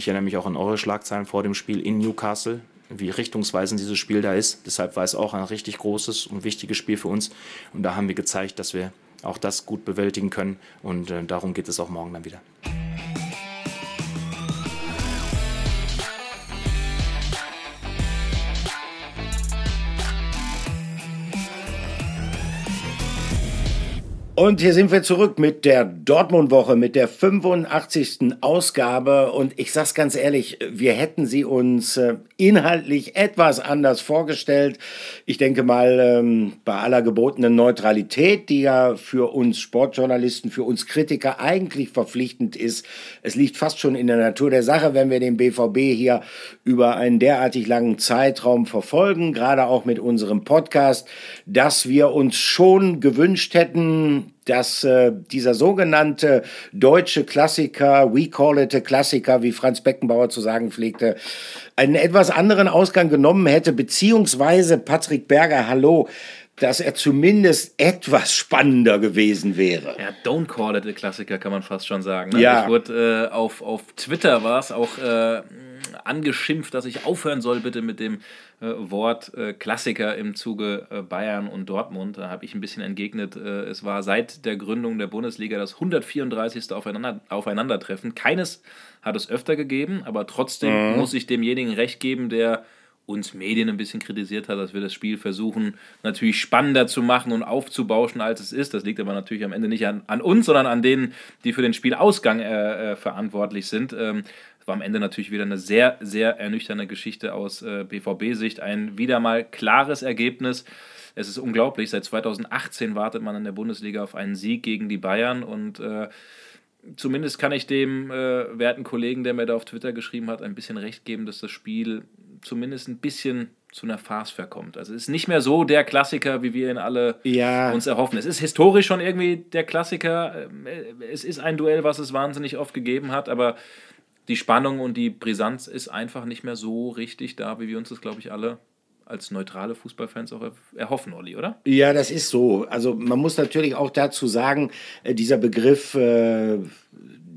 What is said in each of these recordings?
Ich erinnere mich auch an eure Schlagzeilen vor dem Spiel in Newcastle, wie richtungsweisend dieses Spiel da ist. Deshalb war es auch ein richtig großes und wichtiges Spiel für uns. Und da haben wir gezeigt, dass wir auch das gut bewältigen können. Und äh, darum geht es auch morgen dann wieder. Und hier sind wir zurück mit der Dortmund-Woche, mit der 85. Ausgabe. Und ich sag's ganz ehrlich, wir hätten sie uns äh, inhaltlich etwas anders vorgestellt. Ich denke mal, ähm, bei aller gebotenen Neutralität, die ja für uns Sportjournalisten, für uns Kritiker eigentlich verpflichtend ist. Es liegt fast schon in der Natur der Sache, wenn wir den BVB hier über einen derartig langen Zeitraum verfolgen, gerade auch mit unserem Podcast, dass wir uns schon gewünscht hätten, dass äh, dieser sogenannte deutsche Klassiker, we call it a Klassiker, wie Franz Beckenbauer zu sagen pflegte, einen etwas anderen Ausgang genommen hätte, beziehungsweise Patrick Berger, hallo, dass er zumindest etwas spannender gewesen wäre. Ja, don't call it a Klassiker, kann man fast schon sagen. Ne? Ja. Ich wurde äh, auf, auf Twitter war es auch äh, angeschimpft, dass ich aufhören soll bitte mit dem äh, Wort äh, Klassiker im Zuge äh, Bayern und Dortmund. Da habe ich ein bisschen entgegnet, äh, es war seit der Gründung der Bundesliga das 134. Aufeinander, Aufeinandertreffen. Keines hat es öfter gegeben, aber trotzdem Mhm. muss ich demjenigen recht geben, der uns Medien ein bisschen kritisiert hat, dass wir das Spiel versuchen, natürlich spannender zu machen und aufzubauschen, als es ist. Das liegt aber natürlich am Ende nicht an, an uns, sondern an denen, die für den Spielausgang äh, äh, verantwortlich sind. Ähm, war am Ende natürlich wieder eine sehr, sehr ernüchternde Geschichte aus äh, BVB-Sicht. Ein wieder mal klares Ergebnis. Es ist unglaublich. Seit 2018 wartet man in der Bundesliga auf einen Sieg gegen die Bayern und äh, zumindest kann ich dem äh, werten Kollegen, der mir da auf Twitter geschrieben hat, ein bisschen recht geben, dass das Spiel zumindest ein bisschen zu einer Farce verkommt. Also es ist nicht mehr so der Klassiker, wie wir ihn alle Ja. uns erhoffen. Es ist historisch schon irgendwie der Klassiker. Ähm, Es ist ein Duell, was es wahnsinnig oft gegeben hat, aber die Spannung und die Brisanz ist einfach nicht mehr so richtig da, wie wir uns das, glaube ich, alle als neutrale Fußballfans auch er- erhoffen, Olli, oder? Ja, das ist so. Also man muss natürlich auch dazu sagen, äh, dieser Begriff äh,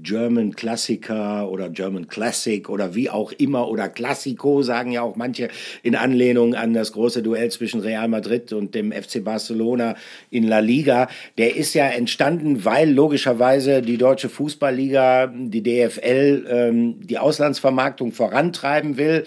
German Klassiker oder German Classic oder wie auch immer oder Classico sagen ja auch manche in Anlehnung an das große Duell zwischen Real Madrid und dem FC Barcelona in La Liga. Der ist ja entstanden, weil logischerweise die deutsche Fußballliga, die DFL, ähm, die Auslandsvermarktung vorantreiben will.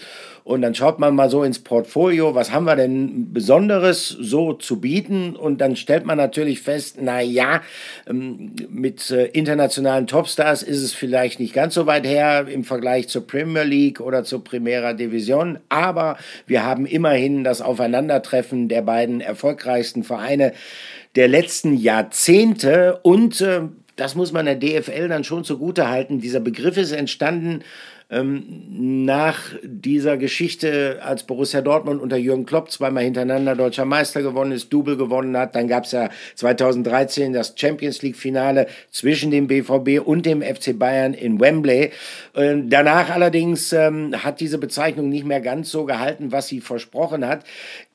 Und dann schaut man mal so ins Portfolio, was haben wir denn Besonderes so zu bieten? Und dann stellt man natürlich fest, na ja, ähm, mit äh, internationalen Topstars ist es vielleicht nicht ganz so weit her im Vergleich zur Premier League oder zur Primera Division. Aber wir haben immerhin das Aufeinandertreffen der beiden erfolgreichsten Vereine der letzten Jahrzehnte und äh, das muss man der DFL dann schon zugute halten. Dieser Begriff ist entstanden ähm, nach dieser Geschichte, als Borussia Dortmund unter Jürgen Klopp zweimal hintereinander deutscher Meister gewonnen ist, Double gewonnen hat. Dann gab es ja 2013 das Champions League-Finale zwischen dem BVB und dem FC Bayern in Wembley. Äh, danach allerdings ähm, hat diese Bezeichnung nicht mehr ganz so gehalten, was sie versprochen hat.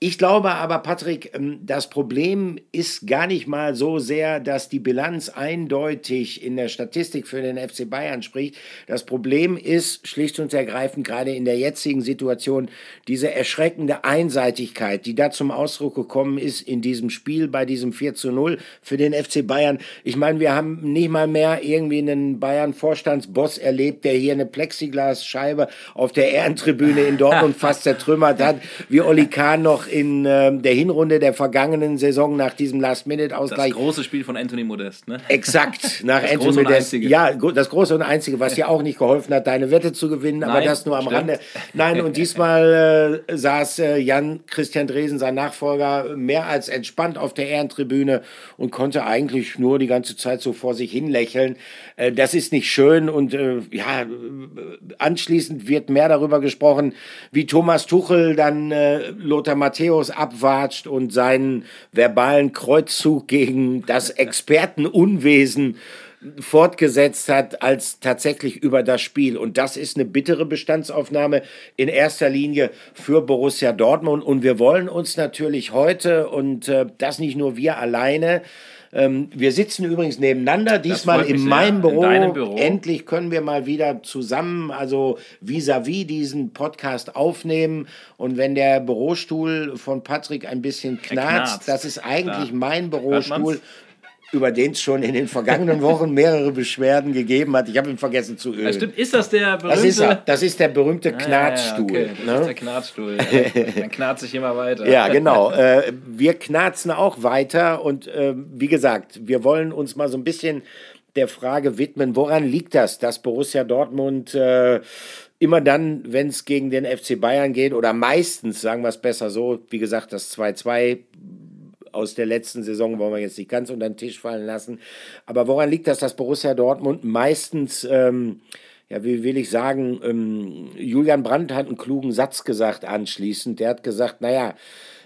Ich glaube aber, Patrick, ähm, das Problem ist gar nicht mal so sehr, dass die Bilanz eindeutig in der Statistik für den FC Bayern spricht. Das Problem ist schlicht und ergreifend gerade in der jetzigen Situation diese erschreckende Einseitigkeit, die da zum Ausdruck gekommen ist in diesem Spiel bei diesem 4 zu 0 für den FC Bayern. Ich meine, wir haben nicht mal mehr irgendwie einen Bayern-Vorstandsboss erlebt, der hier eine Plexiglasscheibe auf der Ehrentribüne in Dortmund fast zertrümmert hat, wie Oli Kahn noch in ähm, der Hinrunde der vergangenen Saison nach diesem Das Last-Minute-Ausgleich große Spiel von Anthony Modest, ne? Exakt, nach Das Anthony Modest. Ja, das große und einzige, was dir auch nicht geholfen hat, deine Wette zu gewinnen, aber Nein, das nur am stimmt. Rande. Nein, und diesmal äh, saß äh, Jan Christian Dresen, sein Nachfolger, mehr als entspannt auf der Ehrentribüne und konnte eigentlich nur die ganze Zeit so vor sich hin lächeln. Äh, das ist nicht schön und äh, ja, anschließend wird mehr darüber gesprochen, wie Thomas Tuchel dann äh, Lothar Matthäus abwatscht und seinen verbalen Kreuzzug gegen das Expertenunwesen fortgesetzt hat als tatsächlich über das Spiel. Und das ist eine bittere Bestandsaufnahme in erster Linie für Borussia Dortmund. Und wir wollen uns natürlich heute, und äh, das nicht nur wir alleine, Ähm, wir sitzen übrigens nebeneinander, diesmal in meinem Büro. In Büro. Endlich können wir mal wieder zusammen, also vis-à-vis -vis diesen Podcast aufnehmen. Und wenn der Bürostuhl von Patrick ein bisschen knarzt, knarzt. das ist eigentlich da. mein Bürostuhl über den es schon in den vergangenen Wochen mehrere Beschwerden gegeben hat. Ich habe ihn vergessen zu ölen. Das stimmt. Ist das der berühmte... Das ist, er. Das ist der berühmte Knarzstuhl. Ah, ja, okay. Das ne? ist der Knarzstuhl. Dann knarzt sich immer weiter. Ja, genau. Äh, wir knarzen auch weiter und äh, wie gesagt, wir wollen uns mal so ein bisschen der Frage widmen, woran liegt das, dass Borussia Dortmund äh, immer dann, wenn es gegen den FC Bayern geht, oder meistens, sagen wir es besser so, wie gesagt, das 2-2 aus der letzten Saison wollen wir jetzt nicht ganz unter den Tisch fallen lassen. Aber woran liegt das, dass Borussia Dortmund meistens, ähm, ja, wie will ich sagen, ähm, Julian Brandt hat einen klugen Satz gesagt anschließend. Der hat gesagt, naja,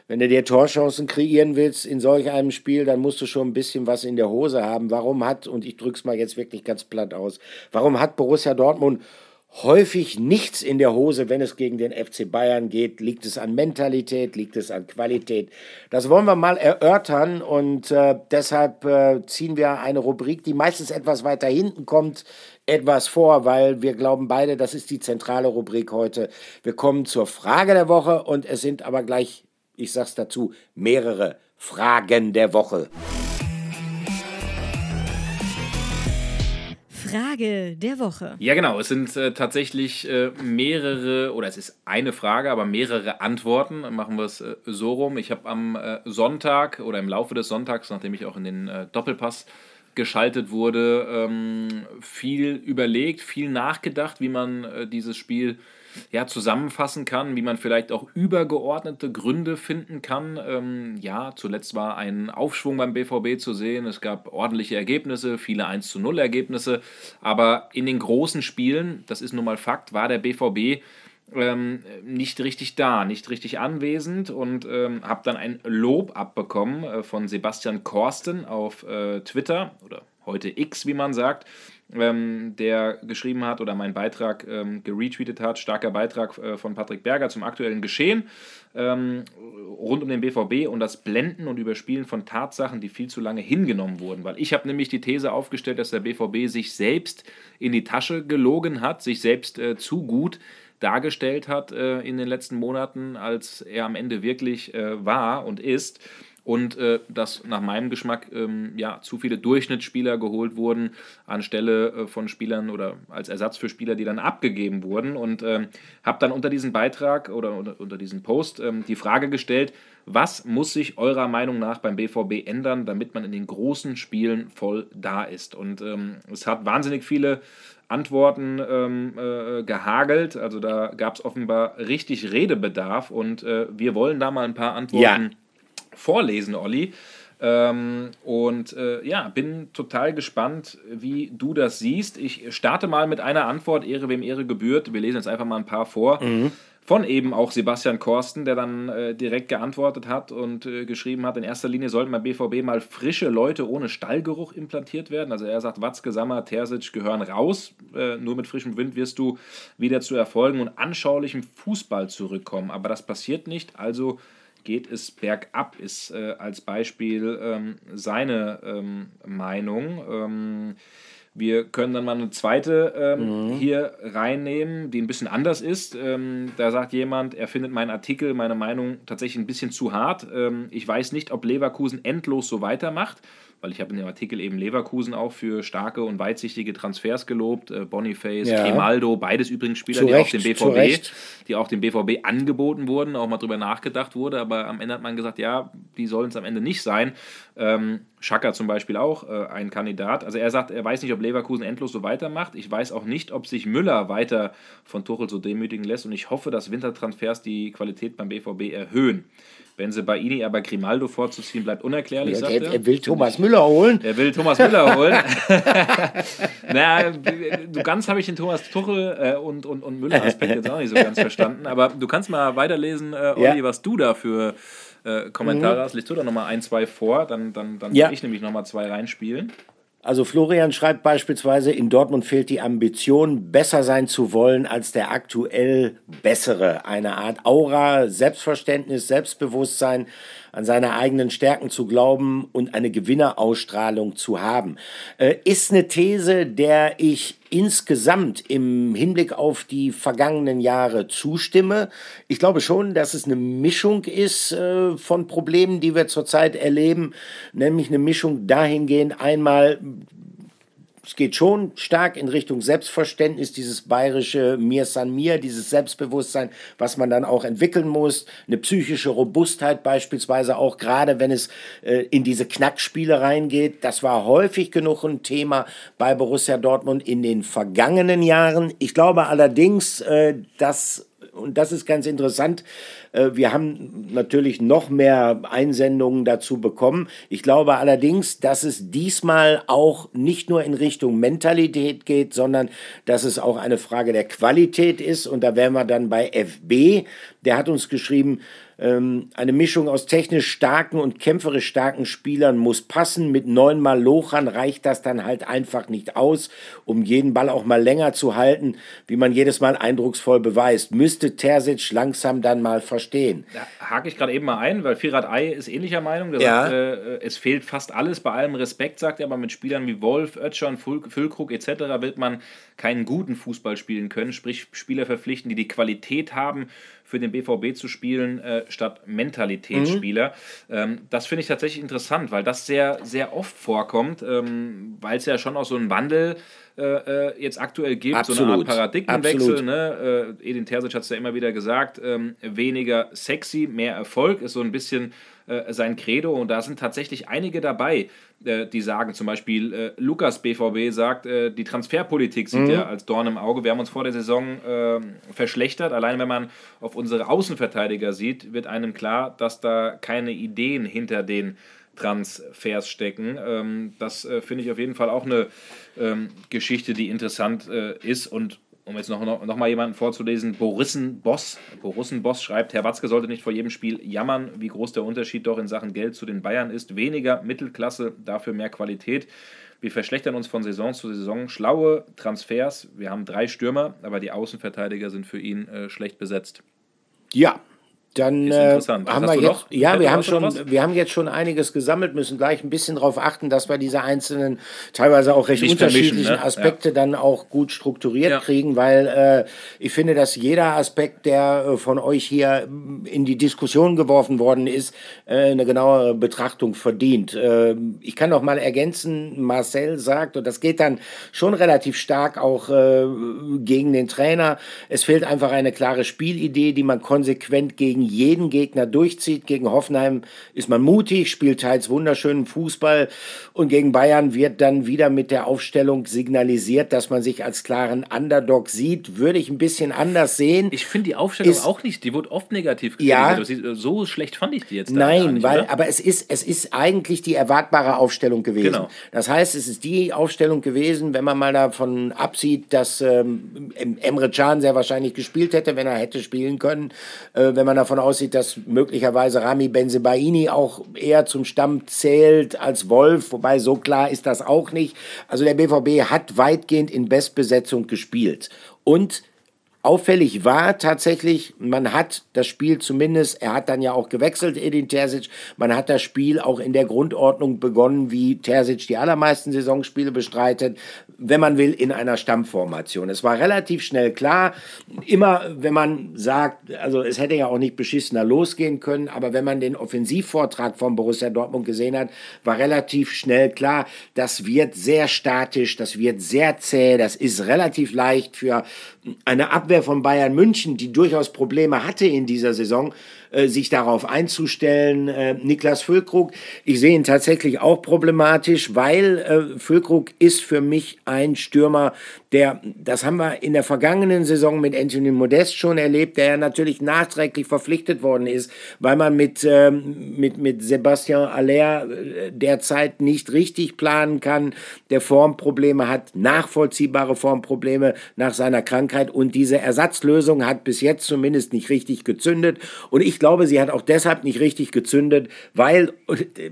wenn du dir Torchancen kreieren willst in solch einem Spiel, dann musst du schon ein bisschen was in der Hose haben. Warum hat, und ich drück's mal jetzt wirklich ganz platt aus, warum hat Borussia Dortmund häufig nichts in der Hose, wenn es gegen den FC Bayern geht. Liegt es an Mentalität, liegt es an Qualität? Das wollen wir mal erörtern und äh, deshalb äh, ziehen wir eine Rubrik, die meistens etwas weiter hinten kommt, etwas vor, weil wir glauben beide, das ist die zentrale Rubrik heute. Wir kommen zur Frage der Woche und es sind aber gleich, ich sag's dazu, mehrere Fragen der Woche. Frage der Woche. Ja, genau. Es sind äh, tatsächlich äh, mehrere, oder es ist eine Frage, aber mehrere Antworten. Machen wir es äh, so rum. Ich habe am äh, Sonntag oder im Laufe des Sonntags, nachdem ich auch in den äh, Doppelpass geschaltet wurde, ähm, viel überlegt, viel nachgedacht, wie man äh, dieses Spiel ja, zusammenfassen kann, wie man vielleicht auch übergeordnete Gründe finden kann. Ähm, ja, zuletzt war ein Aufschwung beim BVB zu sehen. Es gab ordentliche Ergebnisse, viele 1 zu 0 Ergebnisse. Aber in den großen Spielen, das ist nun mal Fakt, war der BVB ähm, nicht richtig da, nicht richtig anwesend und ähm, habe dann ein Lob abbekommen äh, von Sebastian Korsten auf äh, Twitter oder heute X, wie man sagt ähm, der geschrieben hat oder meinen Beitrag ähm, geretweetet hat. Starker Beitrag äh, von Patrick Berger zum aktuellen Geschehen ähm, rund um den BVB und das Blenden und Überspielen von Tatsachen, die viel zu lange hingenommen wurden. Weil ich habe nämlich die These aufgestellt, dass der BVB sich selbst in die Tasche gelogen hat, sich selbst äh, zu gut dargestellt hat äh, in den letzten Monaten, als er am Ende wirklich äh, war und ist und äh, dass nach meinem Geschmack ähm, ja, zu viele Durchschnittsspieler geholt wurden anstelle äh, von Spielern oder als Ersatz für Spieler, die dann abgegeben wurden. Und ähm, habe dann unter diesem Beitrag oder unter, unter diesem Post ähm, die Frage gestellt, was muss sich eurer Meinung nach beim BVB ändern, damit man in den großen Spielen voll da ist? Und ähm, es hat wahnsinnig viele Antworten ähm, äh, gehagelt. Also da gab es offenbar richtig Redebedarf und äh, wir wollen da mal ein paar Antworten. Vorlesen, Olli. Ähm, und äh, ja, bin total gespannt, wie du das siehst. Ich starte mal mit einer Antwort, Ehre wem Ehre gebührt. Wir lesen jetzt einfach mal ein paar vor. Mhm. Von eben auch Sebastian Korsten, der dann äh, direkt geantwortet hat und äh, geschrieben hat, in erster Linie sollten beim BVB mal frische Leute ohne Stallgeruch implantiert werden. Also er sagt, Watzke, Sammer, Terzic gehören raus. Äh, nur mit frischem Wind wirst du wieder zu Erfolgen und anschaulichem Fußball zurückkommen. Aber das passiert nicht, also geht es bergab, ist äh, als Beispiel ähm, seine ähm, Meinung. Ähm, wir können dann mal eine zweite ähm, mhm. hier reinnehmen, die ein bisschen anders ist. Ähm, da sagt jemand, er findet meinen Artikel, meine Meinung tatsächlich ein bisschen zu hart. Ich weiß nicht, ob Leverkusen endlos so weitermacht weil ich habe in dem Artikel eben Leverkusen auch für starke und weitsichtige Transfers gelobt. Äh, Boniface, ja. Grimaldo, beides übrigens Spieler, die auch, dem BVB, die auch dem BVB angeboten wurden, auch mal drüber nachgedacht wurde, aber am Ende hat man gesagt, ja, die sollen es am Ende nicht sein. Ähm, Schaka zum Beispiel auch äh, ein Kandidat. Also er sagt, er weiß nicht, ob Leverkusen endlos so weitermacht. Ich weiß auch nicht, ob sich Müller weiter von Tuchel so demütigen lässt und ich hoffe, dass Wintertransfers die Qualität beim BVB erhöhen. Wenn sie bei Ini aber Grimaldo vorzuziehen, bleibt unerklärlich, sagt er. Er will Thomas Müller holen. Er will Thomas Müller holen. naja, du ganz habe ich den Thomas Tuchel äh, und, und, und Müller-Aspekt jetzt auch nicht so ganz verstanden. Aber du kannst mal weiterlesen, äh, Olli, ja. was du da für äh, Kommentare mhm. hast. Liest du da nochmal ein, zwei vor, dann, dann, dann ja. will ich nämlich nochmal zwei reinspielen. Also Florian schreibt beispielsweise, in Dortmund fehlt die Ambition, besser sein zu wollen als der aktuell bessere. Eine Art Aura, Selbstverständnis, Selbstbewusstsein. An seine eigenen Stärken zu glauben und eine Gewinnerausstrahlung zu haben. Äh, ist eine These, der ich insgesamt im Hinblick auf die vergangenen Jahre zustimme. Ich glaube schon, dass es eine Mischung ist äh, von Problemen, die wir zurzeit erleben, nämlich eine Mischung dahingehend einmal es geht schon stark in Richtung Selbstverständnis, dieses bayerische Mir san mir, dieses Selbstbewusstsein, was man dann auch entwickeln muss, eine psychische Robustheit beispielsweise auch gerade, wenn es äh, in diese Knackspiele reingeht. Das war häufig genug ein Thema bei Borussia Dortmund in den vergangenen Jahren. Ich glaube allerdings, äh, dass und das ist ganz interessant. Äh, wir haben natürlich noch mehr Einsendungen dazu bekommen. Ich glaube allerdings, dass es diesmal auch nicht nur in Richtung Mentalität geht, sondern dass es auch eine Frage der Qualität ist. Und da wären wir dann bei FB. Der hat uns geschrieben, ähm, eine Mischung aus technisch starken und kämpferisch starken Spielern muss passen. Mit neunmal Lochern reicht das dann halt einfach nicht aus, um jeden Ball auch mal länger zu halten, wie man jedes Mal eindrucksvoll beweist. Müsste Terzic langsam dann mal verstehen. Da hake ich gerade eben mal ein, weil Firat Ei ist ähnlicher Meinung. Der ja. sagt, äh, es fehlt fast alles. Bei allem Respekt, sagt er, aber mit Spielern wie Wolf, Oetschern, Füllkrug etc. wird man keinen guten Fußball spielen können, sprich Spieler verpflichten, die die Qualität haben, für den BVB zu spielen, äh, statt Mentalitätsspieler. Mhm. Ähm, das finde ich tatsächlich interessant, weil das sehr, sehr oft vorkommt, ähm, weil es ja schon auch so einen Wandel äh, äh jetzt aktuell gibt, Absolut. so eine Art Paradigmenwechsel. Ne? Äh, Edin Terzic hat es ja immer wieder gesagt, ähm, weniger sexy, mehr Erfolg ist so ein bisschen äh, sein Credo und da sind tatsächlich einige dabei, äh, die sagen, zum Beispiel äh, Lukas BVB sagt, äh, die Transferpolitik sieht mhm. er als Dorn im Auge. Wir haben uns vor der Saison ähm, verschlechtert. Allein wenn man auf unsere Außenverteidiger sieht, wird einem klar, dass da keine Ideen hinter den Transfers stecken. Ähm, das äh, finde ich auf jeden Fall auch eine ähm, Geschichte, die interessant ist und um jetzt noch, noch, noch mal jemanden vorzulesen, Borissen Boss. Borissen Boss schreibt, Herr Watzke sollte nicht vor jedem Spiel jammern, wie groß der Unterschied doch in Sachen Geld zu den Bayern ist. Weniger Mittelklasse, dafür mehr Qualität. Wir verschlechtern uns von Saison zu Saison. Schlaue Transfers. Wir haben drei Stürmer, aber die Außenverteidiger sind für ihn äh, schlecht besetzt. Ja, dann äh, haben wir jetzt, noch? ja, wir haben schon, wir haben jetzt schon einiges gesammelt, müssen gleich ein bisschen darauf achten, dass wir diese einzelnen, teilweise auch recht Nicht unterschiedlichen ne? Aspekte ja. dann auch gut strukturiert ja. kriegen, weil äh, ich finde, dass jeder Aspekt, der äh, von euch hier in die Diskussion geworfen worden ist, äh, eine genauere Betrachtung verdient. Äh, ich kann noch mal ergänzen, Marcel sagt, und das geht dann schon relativ stark auch äh, gegen den Trainer, es fehlt einfach eine klare Spielidee, die man konsequent gegen jeden Gegner durchzieht. Gegen Hoffenheim ist man mutig, spielt teils wunderschönen Fußball und gegen Bayern wird dann wieder mit der Aufstellung signalisiert, dass man sich als klaren Underdog sieht. Würde ich ein bisschen anders sehen. Ich finde die Aufstellung ist, auch nicht, die wurde oft negativ kritisiert. Ja, so schlecht fand ich die jetzt. Nein, nicht, weil, oder? aber es ist, es ist eigentlich die erwartbare Aufstellung gewesen. Genau. Das heißt, es ist die Aufstellung gewesen, wenn man mal davon absieht, dass ähm, Emre Can sehr wahrscheinlich gespielt hätte, wenn er hätte spielen können, äh, wenn man davon davon aussieht, dass möglicherweise Rami Benzebaini auch eher zum Stamm zählt als Wolf, wobei so klar ist das auch nicht. Also der BVB hat weitgehend in Bestbesetzung gespielt. Und Auffällig war tatsächlich, man hat das Spiel zumindest, er hat dann ja auch gewechselt, Edin Terzic, man hat das Spiel auch in der Grundordnung begonnen, wie Terzic die allermeisten Saisonspiele bestreitet, wenn man will, in einer Stammformation. Es war relativ schnell klar, immer wenn man sagt, also es hätte ja auch nicht beschissener losgehen können, aber wenn man den Offensivvortrag von Borussia Dortmund gesehen hat, war relativ schnell klar, das wird sehr statisch, das wird sehr zäh, das ist relativ leicht für eine Abwehr von Bayern München, die durchaus Probleme hatte in dieser Saison, äh, sich darauf einzustellen. Äh, Niklas Füllkrug, ich sehe ihn tatsächlich auch problematisch, weil äh, Füllkrug ist für mich ein Stürmer, der, das haben wir in der vergangenen Saison mit Anthony Modest schon erlebt, der ja natürlich nachträglich verpflichtet worden ist, weil man mit, ähm, mit, mit Sebastian Aller äh, derzeit nicht richtig planen kann, der Formprobleme hat, nachvollziehbare Formprobleme nach seiner Krankheit und diese Ersatzlösung hat bis jetzt zumindest nicht richtig gezündet und ich glaube, sie hat auch deshalb nicht richtig gezündet, weil äh,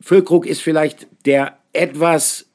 Füllkrug ist vielleicht der etwas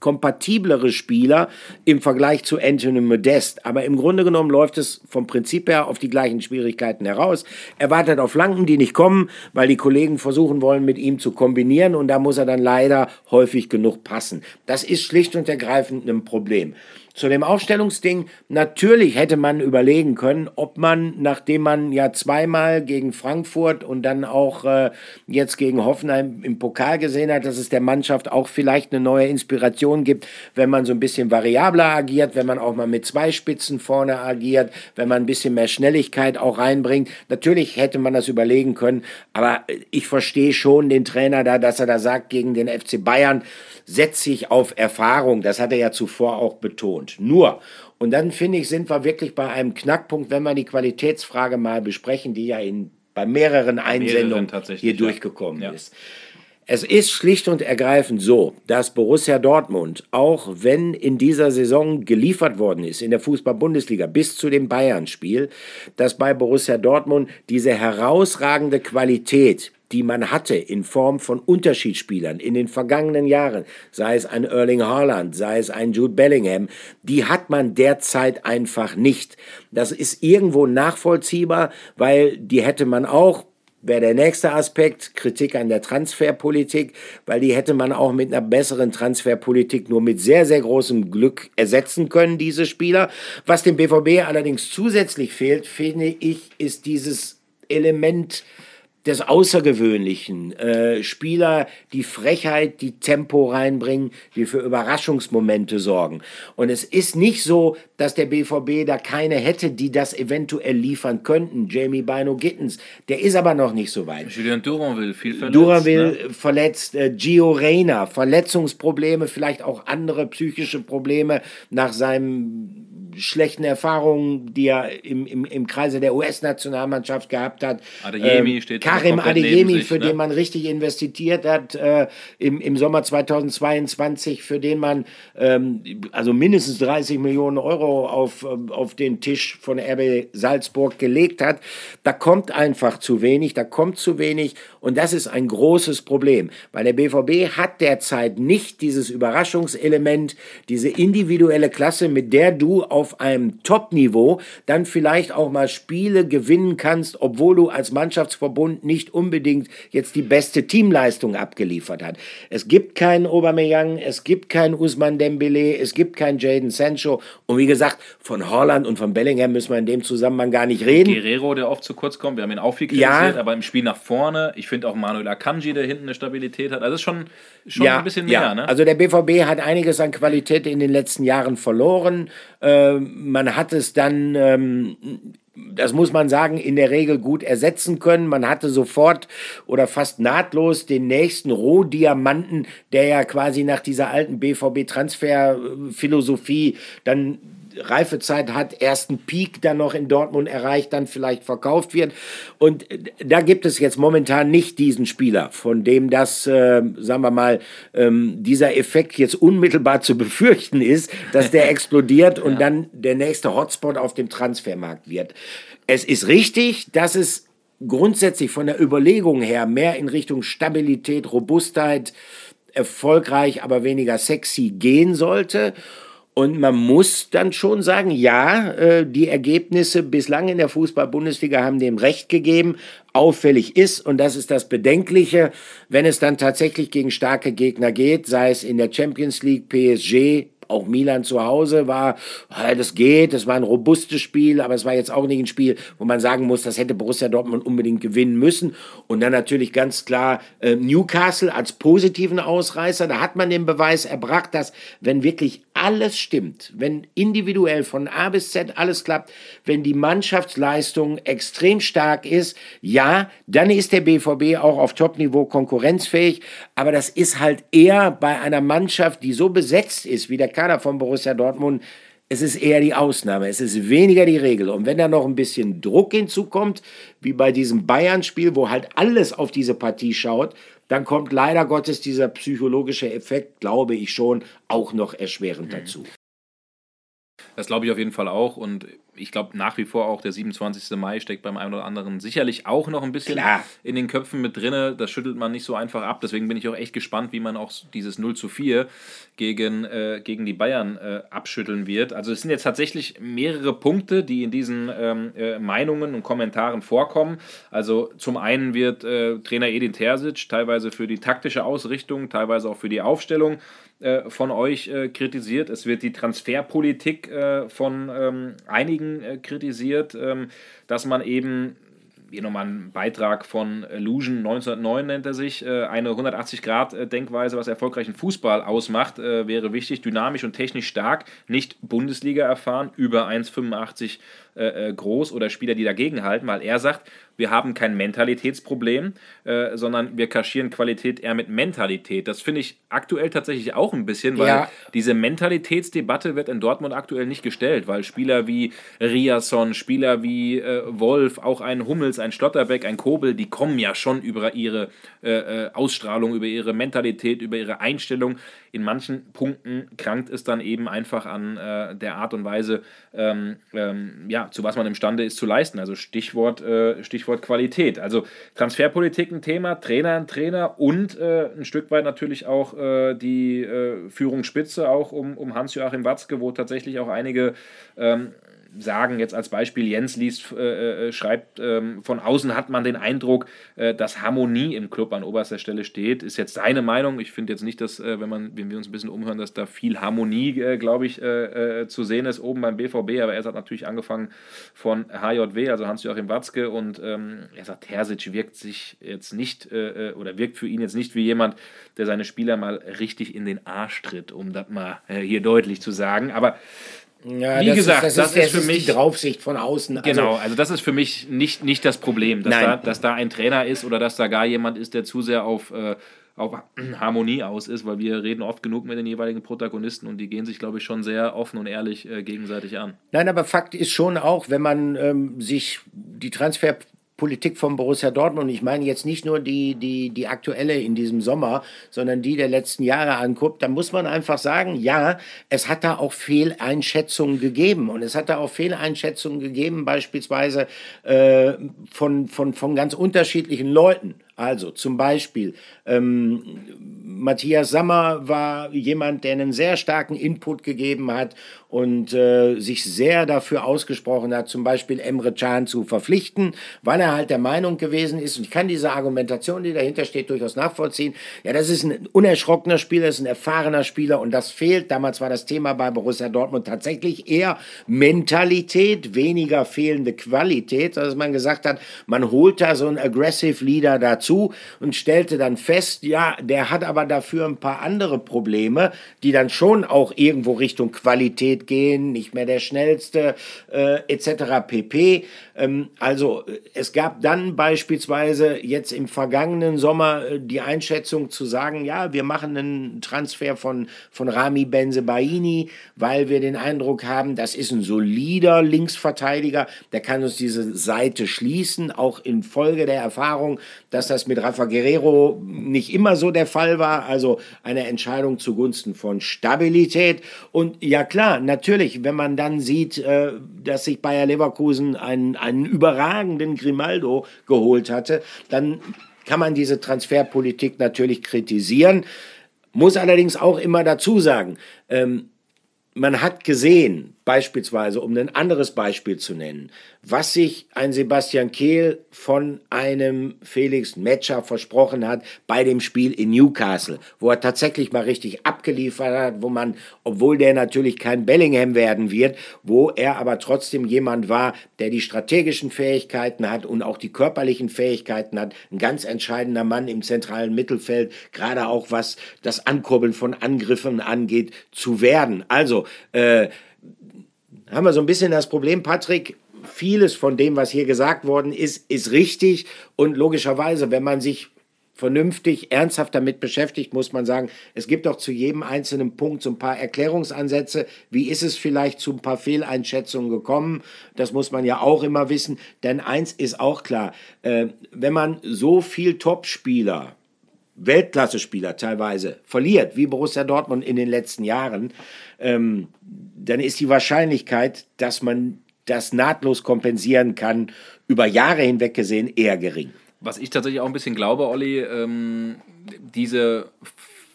kompatiblere Spieler im Vergleich zu Anthony Modest. Aber im Grunde genommen läuft es vom Prinzip her auf die gleichen Schwierigkeiten heraus. Er wartet auf Flanken, die nicht kommen, weil die Kollegen versuchen wollen, mit ihm zu kombinieren. Und da muss er dann leider häufig genug passen. Das ist schlicht und ergreifend ein Problem. Zu dem Aufstellungsding, natürlich hätte man überlegen können, ob man, nachdem man ja zweimal gegen Frankfurt und dann auch äh, jetzt gegen Hoffenheim im Pokal gesehen hat, dass es der Mannschaft auch vielleicht eine neue Inspiration gibt, wenn man so ein bisschen variabler agiert, wenn man auch mal mit zwei Spitzen vorne agiert, wenn man ein bisschen mehr Schnelligkeit auch reinbringt. Natürlich hätte man das überlegen können, aber ich verstehe schon den Trainer da, dass er da sagt, gegen den FC Bayern, setze ich auf Erfahrung. Das hat er ja zuvor auch betont. Nur, und dann finde ich, sind wir wirklich bei einem Knackpunkt, wenn wir die Qualitätsfrage mal besprechen, die ja in, bei mehreren Einsendungen mehreren hier durchgekommen ja. ist. Es ist schlicht und ergreifend so, dass Borussia Dortmund, auch wenn in dieser Saison geliefert worden ist, in der Fußball-Bundesliga bis zu dem Bayern-Spiel, dass bei Borussia Dortmund diese herausragende Qualität, die man hatte in Form von Unterschiedsspielern in den vergangenen Jahren, sei es ein Erling Haaland, sei es ein Jude Bellingham, die hat man derzeit einfach nicht. Das ist irgendwo nachvollziehbar, weil die hätte man auch wäre der nächste Aspekt Kritik an der Transferpolitik, weil die hätte man auch mit einer besseren Transferpolitik nur mit sehr, sehr großem Glück ersetzen können, diese Spieler. Was dem BVB allerdings zusätzlich fehlt, finde ich, ist dieses Element des Außergewöhnlichen. Äh, Spieler, die Frechheit, die Tempo reinbringen, die für Überraschungsmomente sorgen. Und es ist nicht so, dass der BVB da keine hätte, die das eventuell liefern könnten. Jamie Bino Gittens, der ist aber noch nicht so weit. Julian Duranville, viel verletzt. Duranville ne? verletzt, äh, Gio Reyna, Verletzungsprobleme, vielleicht auch andere psychische Probleme nach seinem schlechten Erfahrungen, die er im, im, im Kreise der US-Nationalmannschaft gehabt hat. Adeyemi ähm, steht Karim Adeyemi, sich, für ne? den man richtig investiert hat äh, im, im Sommer 2022, für den man ähm, also mindestens 30 Millionen Euro auf, auf den Tisch von RB Salzburg gelegt hat. Da kommt einfach zu wenig, da kommt zu wenig und das ist ein großes Problem, weil der BVB hat derzeit nicht dieses Überraschungselement, diese individuelle Klasse, mit der du auf einem Top-Niveau dann vielleicht auch mal Spiele gewinnen kannst, obwohl du als Mannschaftsverbund nicht unbedingt jetzt die beste Teamleistung abgeliefert hast. Es gibt keinen Aubameyang, es gibt keinen Usman Dembele, es gibt keinen Jaden Sancho und wie gesagt, von Holland und von Bellingham müssen wir in dem Zusammenhang gar nicht reden. Guerrero, der oft zu kurz kommt, wir haben ihn auch viel kritisiert, ja. aber im Spiel nach vorne, ich finde auch Manuel Akanji, der hinten eine Stabilität hat. Also ist schon, schon ja, ein bisschen mehr. Ja. Ne? Also der BVB hat einiges an Qualität in den letzten Jahren verloren. Ähm, man hat es dann ähm, das muss man sagen, in der Regel gut ersetzen können. Man hatte sofort oder fast nahtlos den nächsten Rohdiamanten, der ja quasi nach dieser alten BVB-Transferphilosophie dann Reifezeit hat, ersten Peak dann noch in Dortmund erreicht, dann vielleicht verkauft wird. Und da gibt es jetzt momentan nicht diesen Spieler, von dem das, äh, sagen wir mal, ähm, dieser Effekt jetzt unmittelbar zu befürchten ist, dass der explodiert und ja. dann der nächste Hotspot auf dem Transfermarkt wird. Es ist richtig, dass es grundsätzlich von der Überlegung her mehr in Richtung Stabilität, Robustheit, erfolgreich, aber weniger sexy gehen sollte. Und man muss dann schon sagen, ja, äh, die Ergebnisse bislang in der Fußball-Bundesliga haben dem Recht gegeben. Auffällig ist, und das ist das Bedenkliche, wenn es dann tatsächlich gegen starke Gegner geht, sei es in der Champions League, PSG, auch Milan zu Hause war, das geht, das war ein robustes Spiel, aber es war jetzt auch nicht ein Spiel, wo man sagen muss, das hätte Borussia Dortmund unbedingt gewinnen müssen. Und dann natürlich ganz klar äh, Newcastle als positiven Ausreißer. Da hat man den Beweis erbracht, dass wenn wirklich alles stimmt, wenn individuell von A bis Z alles klappt, wenn die Mannschaftsleistung extrem stark ist, ja, dann ist der BVB auch auf Topniveau konkurrenzfähig. Aber das ist halt eher bei einer Mannschaft, die so besetzt ist wie der Kader von Borussia Dortmund, es ist eher die Ausnahme, es ist weniger die Regel. Und wenn da noch ein bisschen Druck hinzukommt, wie bei diesem Bayern-Spiel, wo halt alles auf diese Partie schaut, dann kommt leider Gottes dieser psychologische Effekt, glaube ich schon, auch noch erschwerend mhm. dazu. Das glaube ich auf jeden Fall auch und ich glaube nach wie vor auch der 27. Mai steckt beim einen oder anderen sicherlich auch noch ein bisschen Klar. in den Köpfen mit drin. Das schüttelt man nicht so einfach ab. Deswegen bin ich auch echt gespannt, wie man auch dieses 0 zu 4 gegen, äh, gegen die Bayern äh, abschütteln wird. Also es sind jetzt tatsächlich mehrere Punkte, die in diesen ähm, äh, Meinungen und Kommentaren vorkommen. Also zum einen wird äh, Trainer Edin Terzic teilweise für die taktische Ausrichtung, teilweise auch für die Aufstellung äh, von euch äh, kritisiert. Es wird die Transferpolitik äh, von ähm, einigen äh, kritisiert, ähm, dass man eben hier nochmal ein Beitrag von Illusion 1909 nennt er sich. Äh, eine 180-Grad-Denkweise, was erfolgreichen Fußball ausmacht, wäre wichtig. Dynamisch und technisch stark, nicht Bundesliga erfahren, über 1,85 groß oder Spieler, die dagegenhalten, weil er sagt, wir haben kein Mentalitätsproblem, äh, sondern wir kaschieren Qualität eher mit Mentalität. Das finde ich aktuell tatsächlich auch ein bisschen, weil ja. diese Mentalitätsdebatte wird in Dortmund aktuell nicht gestellt, weil Spieler wie Riasson, Spieler wie äh, Wolf, auch ein Hummels, ein Schlotterbeck, ein Kobel, die kommen ja schon über ihre äh, äh Ausstrahlung, über ihre Mentalität, über ihre Einstellung. In manchen Punkten krankt es dann eben einfach an äh, der Art und Weise, ähm, ähm, ja, zu was man imstande ist zu leisten. Also Stichwort, äh, Stichwort Qualität. Also Transferpolitik ein Thema, Trainer ein Trainer und äh, ein Stück weit natürlich auch äh, die äh, Führungsspitze, auch um, um Hans-Joachim Watzke, wo tatsächlich auch einige ähm, sagen, jetzt als Beispiel, Jens liest, äh, äh, schreibt, ähm, von außen hat man den Eindruck, äh, dass Harmonie im Club an oberster Stelle steht. Ist jetzt seine Meinung. Ich finde jetzt nicht, dass, äh, wenn, man, wenn wir uns ein bisschen umhören, dass da viel Harmonie, äh, glaube ich, äh, zu sehen ist oben beim BVB. Aber er hat natürlich angefangen von HJW, also Hans-Joachim Watzke. Und ähm, er sagt, Terzic wirkt sich jetzt nicht oder wirkt für ihn jetzt nicht wie jemand, der seine Spieler mal richtig in den Arsch tritt, um das mal hier deutlich zu sagen. Aber ja, Wie das gesagt, ist, das, das, ist, das, ist, für mich die Draufsicht von außen. Also, genau, also das ist für mich nicht, nicht das Problem, dass da, dass da ein Trainer ist oder dass da gar jemand ist, der zu sehr auf, äh, auf Harmonie aus ist, weil wir reden oft genug mit den jeweiligen Protagonisten und die gehen sich, glaube ich, schon sehr offen und ehrlich äh, gegenseitig an. Nein, aber Fakt ist schon auch, wenn man ähm, sich die Transfer Politik von Borussia Dortmund, ich meine jetzt nicht nur die, die, die aktuelle in diesem Sommer, sondern die der letzten Jahre anguckt, dann muss man einfach sagen, ja, es hat da auch Fehleinschätzungen gegeben. Und es hat da auch Fehleinschätzungen gegeben, beispielsweise äh, von, von, von ganz unterschiedlichen Leuten. Also zum Beispiel, ähm, Matthias Sammer war jemand, der einen sehr starken Input gegeben hat und äh, sich sehr dafür ausgesprochen hat, zum Beispiel Emre Can zu verpflichten, weil er halt der Meinung gewesen ist, und ich kann diese Argumentation, die dahinter steht, durchaus nachvollziehen, ja, das ist ein unerschrockener Spieler, das ist ein erfahrener Spieler und das fehlt. Damals war das Thema bei Borussia Dortmund tatsächlich eher Mentalität, weniger fehlende Qualität, dass man gesagt hat, man holt da so einen Aggressive Leader dazu dazu und stellte dann fest, ja, der hat aber dafür ein paar andere Probleme, die dann schon auch irgendwo Richtung Qualität gehen, nicht mehr der schnellste äh, etc. pp. Ähm, also es gab dann beispielsweise jetzt im vergangenen Sommer äh, die Einschätzung zu sagen, ja, wir machen einen Transfer von, von Rami Benzebaini, weil wir den Eindruck haben, das ist ein solider Linksverteidiger, der kann uns diese Seite schließen, auch infolge der Erfahrung, dass das mit Rafa Guerrero nicht immer so der Fall war, also eine Entscheidung zugunsten von Stabilität. Und ja klar, natürlich, wenn man dann sieht, äh, dass sich Bayer Leverkusen einen, einen überragenden Grimaldo geholt hatte, dann kann man diese Transferpolitik natürlich kritisieren. Muss allerdings auch immer dazu sagen, ähm, man hat gesehen, beispielsweise, um ein anderes Beispiel zu nennen, was sich ein Sebastian Kehl von einem Felix Metscher versprochen hat bei dem Spiel in Newcastle, wo er tatsächlich mal richtig abgeliefert hat, wo man, obwohl der natürlich kein Bellingham werden wird, wo er aber trotzdem jemand war, der die strategischen Fähigkeiten hat und auch die körperlichen Fähigkeiten hat, ein ganz entscheidender Mann im zentralen Mittelfeld, gerade auch was das Ankurbeln von Angriffen angeht, zu werden. Also, äh, haben wir so ein bisschen das Problem, Patrick, vieles von dem, was hier gesagt worden ist, ist richtig. Und logischerweise, wenn man sich vernünftig, ernsthaft damit beschäftigt, muss man sagen, es gibt auch zu jedem einzelnen Punkt so ein paar Erklärungsansätze. Wie ist es vielleicht zu ein paar Fehleinschätzungen gekommen? Das muss man ja auch immer wissen. Denn eins ist auch klar, äh, wenn man so viel Topspieler Weltklasse-Spieler teilweise verliert, wie Borussia Dortmund in den letzten Jahren, ähm, dann ist die Wahrscheinlichkeit, dass man das nahtlos kompensieren kann, über Jahre hinweg gesehen eher gering. Was ich tatsächlich auch ein bisschen glaube, Olli, ähm, diese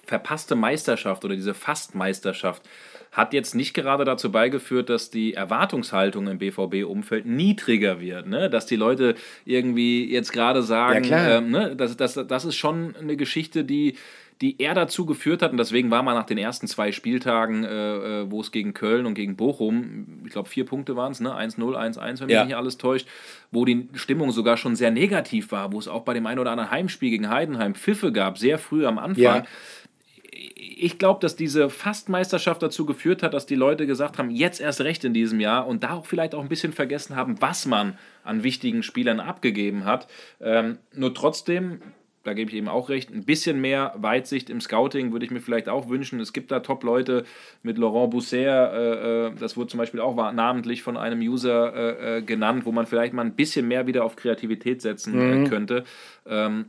verpasste Meisterschaft oder diese Fastmeisterschaft hat jetzt nicht gerade dazu beigeführt, dass die Erwartungshaltung im BVB-Umfeld niedriger wird. Ne? Dass die Leute irgendwie jetzt gerade sagen, ja, ähm, ne? das, das, das ist schon eine Geschichte, die die eher dazu geführt hat, und deswegen war man nach den ersten zwei Spieltagen, äh, äh wo es gegen Köln und gegen Bochum, ich glaube vier Punkte waren es, ne? 1-0, 1-1, wenn mich ja. nicht alles täuscht, wo die Stimmung sogar schon sehr negativ war, wo es auch bei dem einen oder anderen Heimspiel gegen Heidenheim Pfiffe gab, sehr früh am Anfang. Ja ich glaube, dass diese Fastmeisterschaft dazu geführt hat, dass die Leute gesagt haben, jetzt erst recht in diesem Jahr und da auch vielleicht auch ein bisschen vergessen haben, was man an wichtigen Spielern abgegeben hat. Ähm, nur trotzdem, da gebe ich eben auch recht, ein bisschen mehr Weitsicht im Scouting würde ich mir vielleicht auch wünschen. Es gibt da Top-Leute mit Laurent Bousser, äh, äh das wurde zum Beispiel auch namentlich von einem User äh, äh, genannt, wo man vielleicht mal ein bisschen mehr wieder auf Kreativität setzen äh, mhm. könnte. Ähm,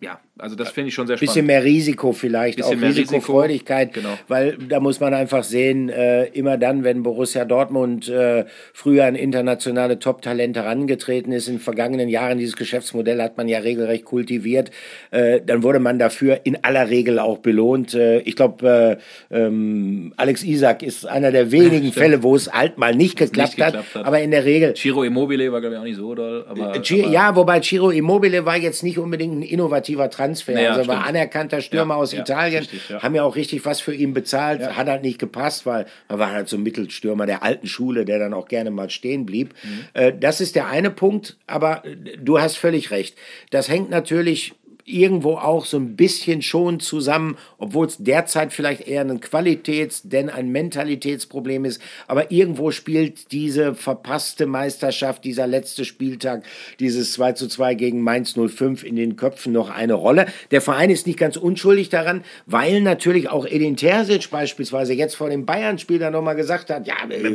ja, also das finde ich schon sehr spannend. Bisschen mehr Risiko vielleicht, bisschen auch Risikofreudigkeit, Risiko. genau. weil da muss man einfach sehen, äh, immer dann, wenn Borussia Dortmund äh, früher an internationale Top-Talente herangetreten ist, in vergangenen Jahren, dieses Geschäftsmodell hat man ja regelrecht kultiviert, äh, dann wurde man dafür in aller Regel auch belohnt. Äh, ich glaube, äh, ähm, Alex Isak ist einer der wenigen Fälle, wo es halt mal nicht geklappt, nicht geklappt hat, hat, aber in der Regel... Ciro Immobile war, glaube ich, auch nicht so doll. Aber, aber, ja, wobei Ciro Immobile war jetzt nicht unbedingt ein innovativer Transfer Transfer. Naja, also war anerkannter Stürmer ja, aus ja, Italien, richtig, ja. haben ja auch richtig was für ihn bezahlt, hat halt nicht gepasst, weil er war halt so ein Mittelstürmer der alten Schule, der dann auch gerne mal stehen blieb. Mhm. Äh, das ist der eine Punkt, aber du hast völlig recht. Das hängt natürlich irgendwo auch so ein bisschen schon zusammen, obwohl es derzeit vielleicht eher ein Qualitäts-, denn ein Mentalitätsproblem ist. Aber irgendwo spielt diese verpasste Meisterschaft, dieser letzte Spieltag, dieses 2 zu 2 gegen Mainz 05 in den Köpfen noch eine Rolle. Der Verein ist nicht ganz unschuldig daran, weil natürlich auch Edin Terzic beispielsweise jetzt vor dem Bayern-Spiel dann nochmal gesagt hat, ja, wir, wir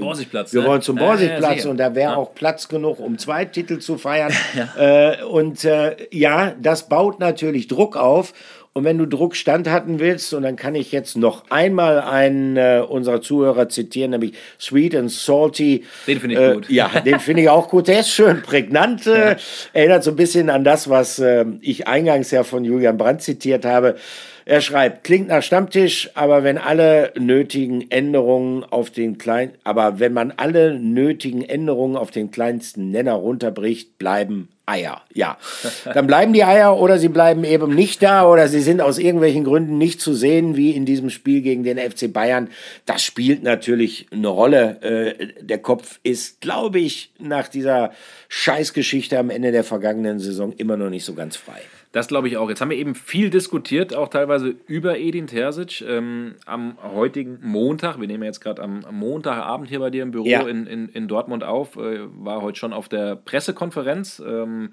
ne? wollen zum Borsigplatz ja, und da wäre ja. auch Platz genug, um zwei Titel zu feiern. Äh, und äh, ja, das baut natürlich natürlich Druck auf. Und wenn du Druck standhalten willst, und dann kann ich jetzt noch einmal einen äh, unserer Zuhörer zitieren, nämlich Sweet and Salty. Den finde ich äh, gut. Ja, den finde ich auch gut. Der ist schön prägnant. Äh, ja. Erinnert so ein bisschen an das, was äh, ich eingangs ja von Julian Brandt zitiert habe. Er schreibt, klingt nach Stammtisch, aber wenn alle nötigen Änderungen auf den kleinen, aber wenn man alle nötigen Änderungen auf den kleinsten Nenner runterbricht, bleiben Eier. Ja. Dann bleiben die Eier oder sie bleiben eben nicht da oder sie sind aus irgendwelchen Gründen nicht zu sehen, wie in diesem Spiel gegen den FC Bayern. Das spielt natürlich eine Rolle. Äh, der Kopf ist, glaube ich, nach dieser Scheißgeschichte am Ende der vergangenen Saison immer noch nicht so ganz frei. Das glaube ich auch. Jetzt haben wir eben viel diskutiert, auch teilweise über Edin Terzic. Ähm, am heutigen Montag, wir nehmen jetzt gerade am, am, Montagabend hier bei dir im Büro ja. in, in, in Dortmund auf, äh, war heute schon auf der Pressekonferenz. Ähm,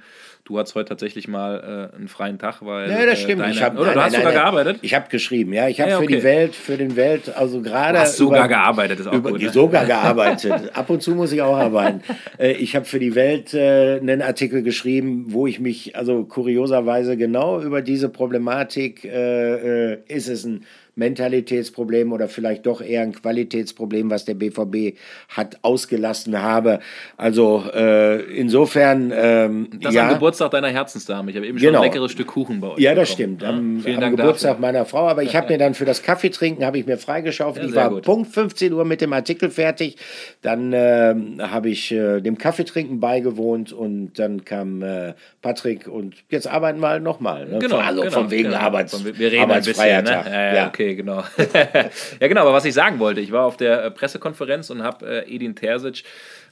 Du hattest heute tatsächlich mal äh, einen freien Tag, weil. Ja, das stimmt. Deine, ich hab, oder nein, du hast nein, sogar nein, gearbeitet? Ich habe geschrieben, ja. Ich habe ja, okay. für die Welt, für den Welt, also gerade. Hast sogar über, gearbeitet, ist auch über, gut. Ne? Sogar gearbeitet. Ab und zu muss ich auch arbeiten. äh, ich habe für die Welt äh, einen Artikel geschrieben, wo ich mich, also kurioserweise genau über diese Problematik, äh, äh, ist es ein Mentalitätsproblem oder vielleicht doch eher ein Qualitätsproblem, was der BVB hat, ausgelassen habe. Also äh, insofern. Ähm, das ja. am Geburtstag deiner Herzensdame. Ich habe eben schon genau. ein leckeres Stück Kuchen bei euch. Ja, das bekommen. stimmt. Am, ja, am Geburtstag dafür. meiner Frau. Aber ich habe mir dann für das Kaffeetrinken habe ich mir freigeschaufelt. Ja, ich war gut. Punkt 15 Uhr mit dem Artikel fertig. Dann äh, habe ich äh, dem Kaffeetrinken beigewohnt und dann kam äh, Patrick und jetzt arbeiten wir halt nochmal. Ne? Genau, also genau, von wegen genau. Arbeits, wir reden Arbeitsfreier bisschen, ne? ja, ja, okay okay, genau. ja, genau, aber was ich sagen wollte, ich war auf der äh, Pressekonferenz und habe äh, Edin Terzic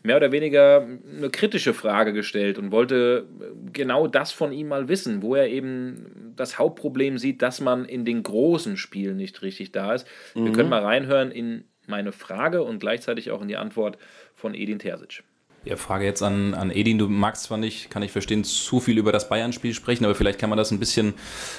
mehr oder weniger eine kritische Frage gestellt und wollte äh, genau das von ihm mal wissen, wo er eben das Hauptproblem sieht, dass man in den großen Spielen nicht richtig da ist. Mhm. Wir können mal reinhören in meine Frage und gleichzeitig auch in die Antwort von Edin Terzic. Ja, Frage jetzt an, an Edin. Du magst zwar nicht, kann ich verstehen, zu viel über das Bayern-Spiel sprechen, aber vielleicht kann man das ein bisschen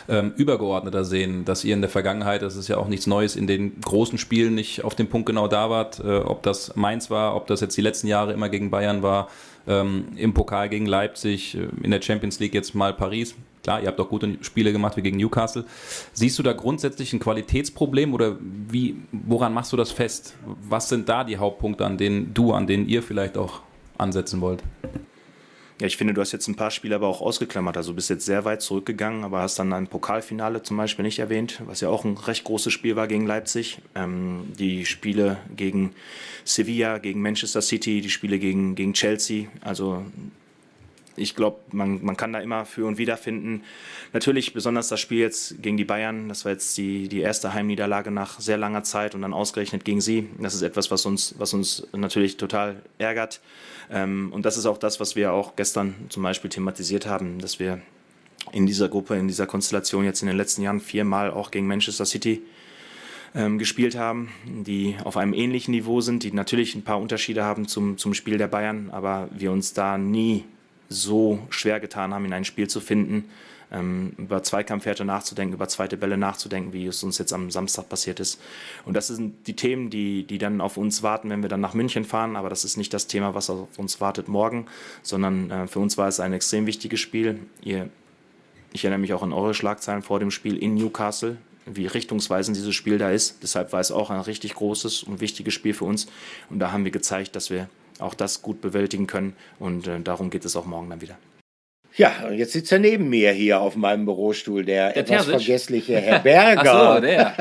ähm, übergeordneter sehen, dass ihr in der Vergangenheit, das ist ja auch nichts Neues, in den großen Spielen nicht auf dem Punkt genau da wart, äh, ob das Mainz war, ob das jetzt die letzten Jahre immer gegen Bayern war, ähm, im Pokal gegen Leipzig, äh, in der Champions League jetzt mal Paris. Klar, ihr habt auch gute Spiele gemacht wie gegen Newcastle. Siehst du da grundsätzlich ein Qualitätsproblem oder wie, woran machst du das fest? Was sind da die Hauptpunkte, an denen du, an denen ihr vielleicht auch ansetzen wollt? Ja, ich finde, du hast jetzt ein paar Spiele aber auch ausgeklammert. Also bist jetzt sehr weit zurückgegangen, aber hast dann ein Pokalfinale zum Beispiel nicht erwähnt, was ja auch ein recht großes Spiel war gegen Leipzig. Ähm, die Spiele gegen Sevilla, gegen Manchester City, die Spiele gegen, gegen Chelsea. Also ich glaube, man, man kann da immer für und wieder finden. Natürlich besonders das Spiel jetzt gegen die Bayern, das war jetzt die, die erste Heimniederlage nach sehr langer Zeit und dann ausgerechnet gegen sie. Das ist etwas, was uns, was uns natürlich total ärgert. Ähm, und das ist auch das, was wir auch gestern zum Beispiel thematisiert haben, dass wir in dieser Gruppe, in dieser Konstellation jetzt in den letzten Jahren viermal auch gegen Manchester City ähm, gespielt haben, die auf einem ähnlichen Niveau sind, die natürlich ein paar Unterschiede haben zum, zum Spiel der Bayern, aber wir uns da nie so schwer getan haben, in ein Spiel zu finden, ähm, über Zweikampfwerte nachzudenken, über zweite Bälle nachzudenken, wie es uns jetzt am Samstag passiert ist. Und das sind die Themen, die, die dann auf uns warten, wenn wir dann nach München fahren. Aber das ist nicht das Thema, was auf uns wartet morgen, sondern äh, für uns war es ein extrem wichtiges Spiel. Ihr, ich erinnere mich auch an eure Schlagzeilen vor dem Spiel in Newcastle wie richtungsweisend dieses Spiel da ist. Deshalb war es auch ein richtig großes und wichtiges Spiel für uns. Und da haben wir gezeigt, dass wir auch das gut bewältigen können. Und äh, darum geht es auch morgen dann wieder. Ja, und jetzt sitzt er neben mir hier auf meinem Bürostuhl, der, der etwas Terzic. vergessliche Herr Berger. Ach so, der.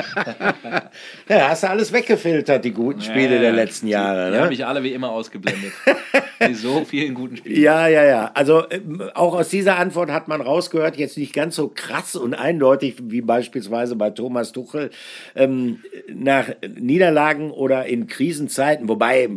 ja, hast du alles weggefiltert, die guten Spiele ja, der letzten Jahre. Die, ne? habe ich alle wie immer ausgeblendet. die so vielen guten Spiele. Ja, ja, ja. Also ähm, auch aus dieser Antwort hat man rausgehört, jetzt nicht ganz so krass und eindeutig wie beispielsweise bei Thomas Tuchel ähm, nach Niederlagen oder in Krisenzeiten, wobei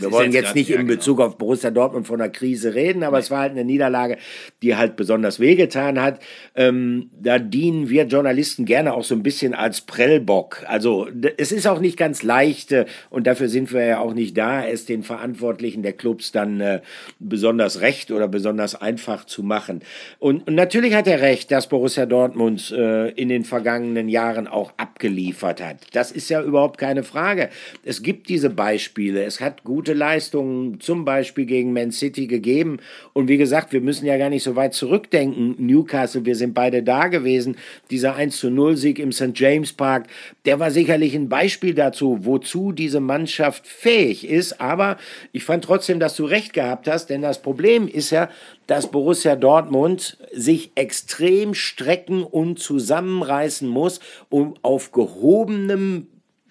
wir wollen jetzt, jetzt nicht in Bezug genau. auf Borussia Dortmund von einer Krise reden, aber nee. es war halt eine Niederlage, die halt besonders wehgetan hat. Ähm, da dienen wir Journalisten gerne auch so ein bisschen als Prellbock. Also es ist auch nicht ganz leicht äh, und dafür sind wir ja auch nicht da, es den Verantwortlichen der Clubs dann äh, besonders recht oder besonders einfach zu machen. Und, und natürlich hat er recht, dass Borussia Dortmund äh, in den vergangenen Jahren auch abgeliefert hat. Das ist ja überhaupt keine Frage. Es gibt diese Beispiele. Es hat gute gute Leistungen, zum Beispiel gegen Man City, gegeben. Und wie gesagt, wir müssen ja gar nicht so weit zurückdenken. Newcastle, wir sind beide da gewesen. Dieser 1 zu 0 Sieg im St. James Park, der war sicherlich ein Beispiel dazu, wozu diese Mannschaft fähig ist. Aber ich fand trotzdem, dass du recht gehabt hast, denn das Problem ist ja, dass Borussia Dortmund sich extrem strecken und zusammenreißen muss, um auf gehobenem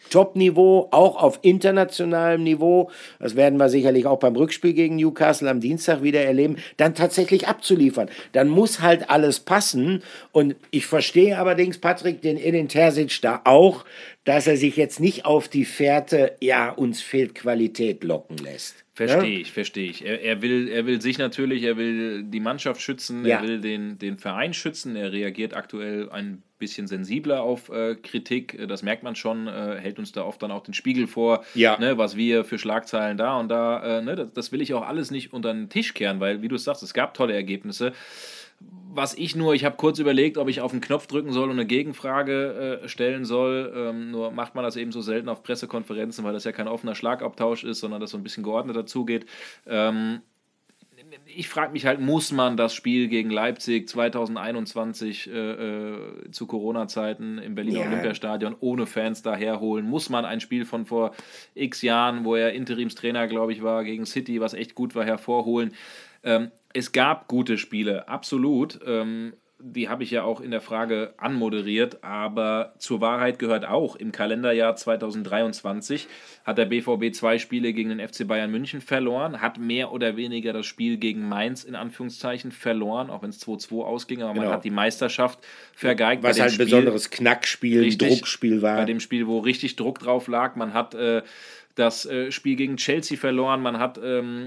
Top-Niveau, auch auf internationalem Niveau, das werden wir sicherlich auch beim Rückspiel gegen Newcastle am Dienstag wieder erleben, dann tatsächlich abzuliefern. Dann muss halt alles passen. Und ich verstehe allerdings, Patrick, den Edin Terzic da auch, dass er sich jetzt nicht auf die Fährte, ja, uns fehlt Qualität locken lässt. Verstehe ja? ich, verstehe ich. Er, er, will, er will sich natürlich, er will die Mannschaft schützen, ja. er will den, den Verein schützen. Er reagiert aktuell ein bisschen sensibler auf äh, Kritik. Das merkt man schon, äh, hält uns da oft dann auch den Spiegel vor, ja. ne, was wir für Schlagzeilen da und da. Äh, ne, das, das, will ich auch alles nicht unter den Tisch kehren, weil, wie du sagst, es gab tolle Ergebnisse. Was ich nur, ich habe kurz überlegt, ob ich auf den Knopf drücken soll und eine Gegenfrage äh, stellen soll. Ähm, nur macht man das eben so selten auf Pressekonferenzen, weil das ja kein offener Schlagabtausch ist, sondern das so ein bisschen geordneter zugeht. Ähm, ich frage mich halt, muss man das Spiel gegen Leipzig 2021 äh, äh, zu Corona-Zeiten im Berliner ja. Olympiastadion ohne Fans daherholen? Muss man ein Spiel von vor x Jahren, wo er Interimstrainer, glaube ich, war, gegen City, was echt gut war, hervorholen? Ähm, es gab gute Spiele, absolut. Ähm, die habe ich ja auch in der Frage anmoderiert, aber zur Wahrheit gehört auch, im Kalenderjahr 2023 hat der BVB zwei Spiele gegen den FC Bayern München verloren, hat mehr oder weniger das Spiel gegen Mainz in Anführungszeichen verloren, auch wenn es 2-2 ausging, aber genau. man hat die Meisterschaft vergeigt. Was halt ein besonderes Knackspiel, richtig, Druckspiel war. Bei dem Spiel, wo richtig Druck drauf lag, man hat äh, das äh, Spiel gegen Chelsea verloren, man hat ähm,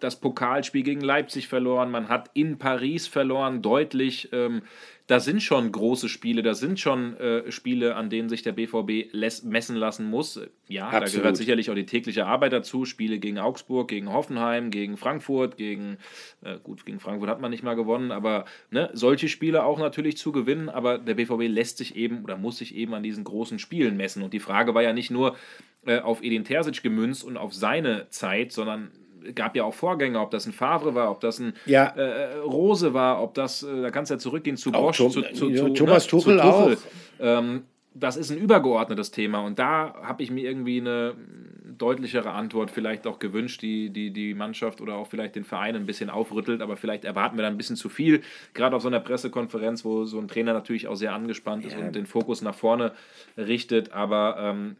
das Pokalspiel gegen Leipzig verloren, man hat in Paris verloren, deutlich. Ähm, da sind schon große Spiele, da sind schon äh, Spiele, an denen sich der BVB messen lassen muss. Ja, Absolut. da gehört sicherlich auch die tägliche Arbeit dazu. Spiele gegen Augsburg, gegen Hoffenheim, gegen Frankfurt, gegen, äh, gut, gegen Frankfurt hat man nicht mal gewonnen, aber ne, solche Spiele auch natürlich zu gewinnen. Aber der BVB lässt sich eben oder muss sich eben an diesen großen Spielen messen. Und die Frage war ja nicht nur äh, auf Edin Terzic gemünzt und auf seine Zeit, sondern gab ja auch Vorgänger, ob das ein Favre war, ob das ein Ja. äh, Rose war, ob das, äh, da kannst du ja zurückgehen zu Auch Bosch, Tom- zu, zu, zu, Thomas ne, Tuchel zu auch. Ähm, das ist ein übergeordnetes Thema und da habe ich mir irgendwie eine deutlichere Antwort vielleicht auch gewünscht, die, die die Mannschaft oder auch vielleicht den Verein ein bisschen aufrüttelt, aber vielleicht erwarten wir da ein bisschen zu viel, gerade auf so einer Pressekonferenz, wo so ein Trainer natürlich auch sehr angespannt ist und den Fokus nach vorne richtet, aber ähm,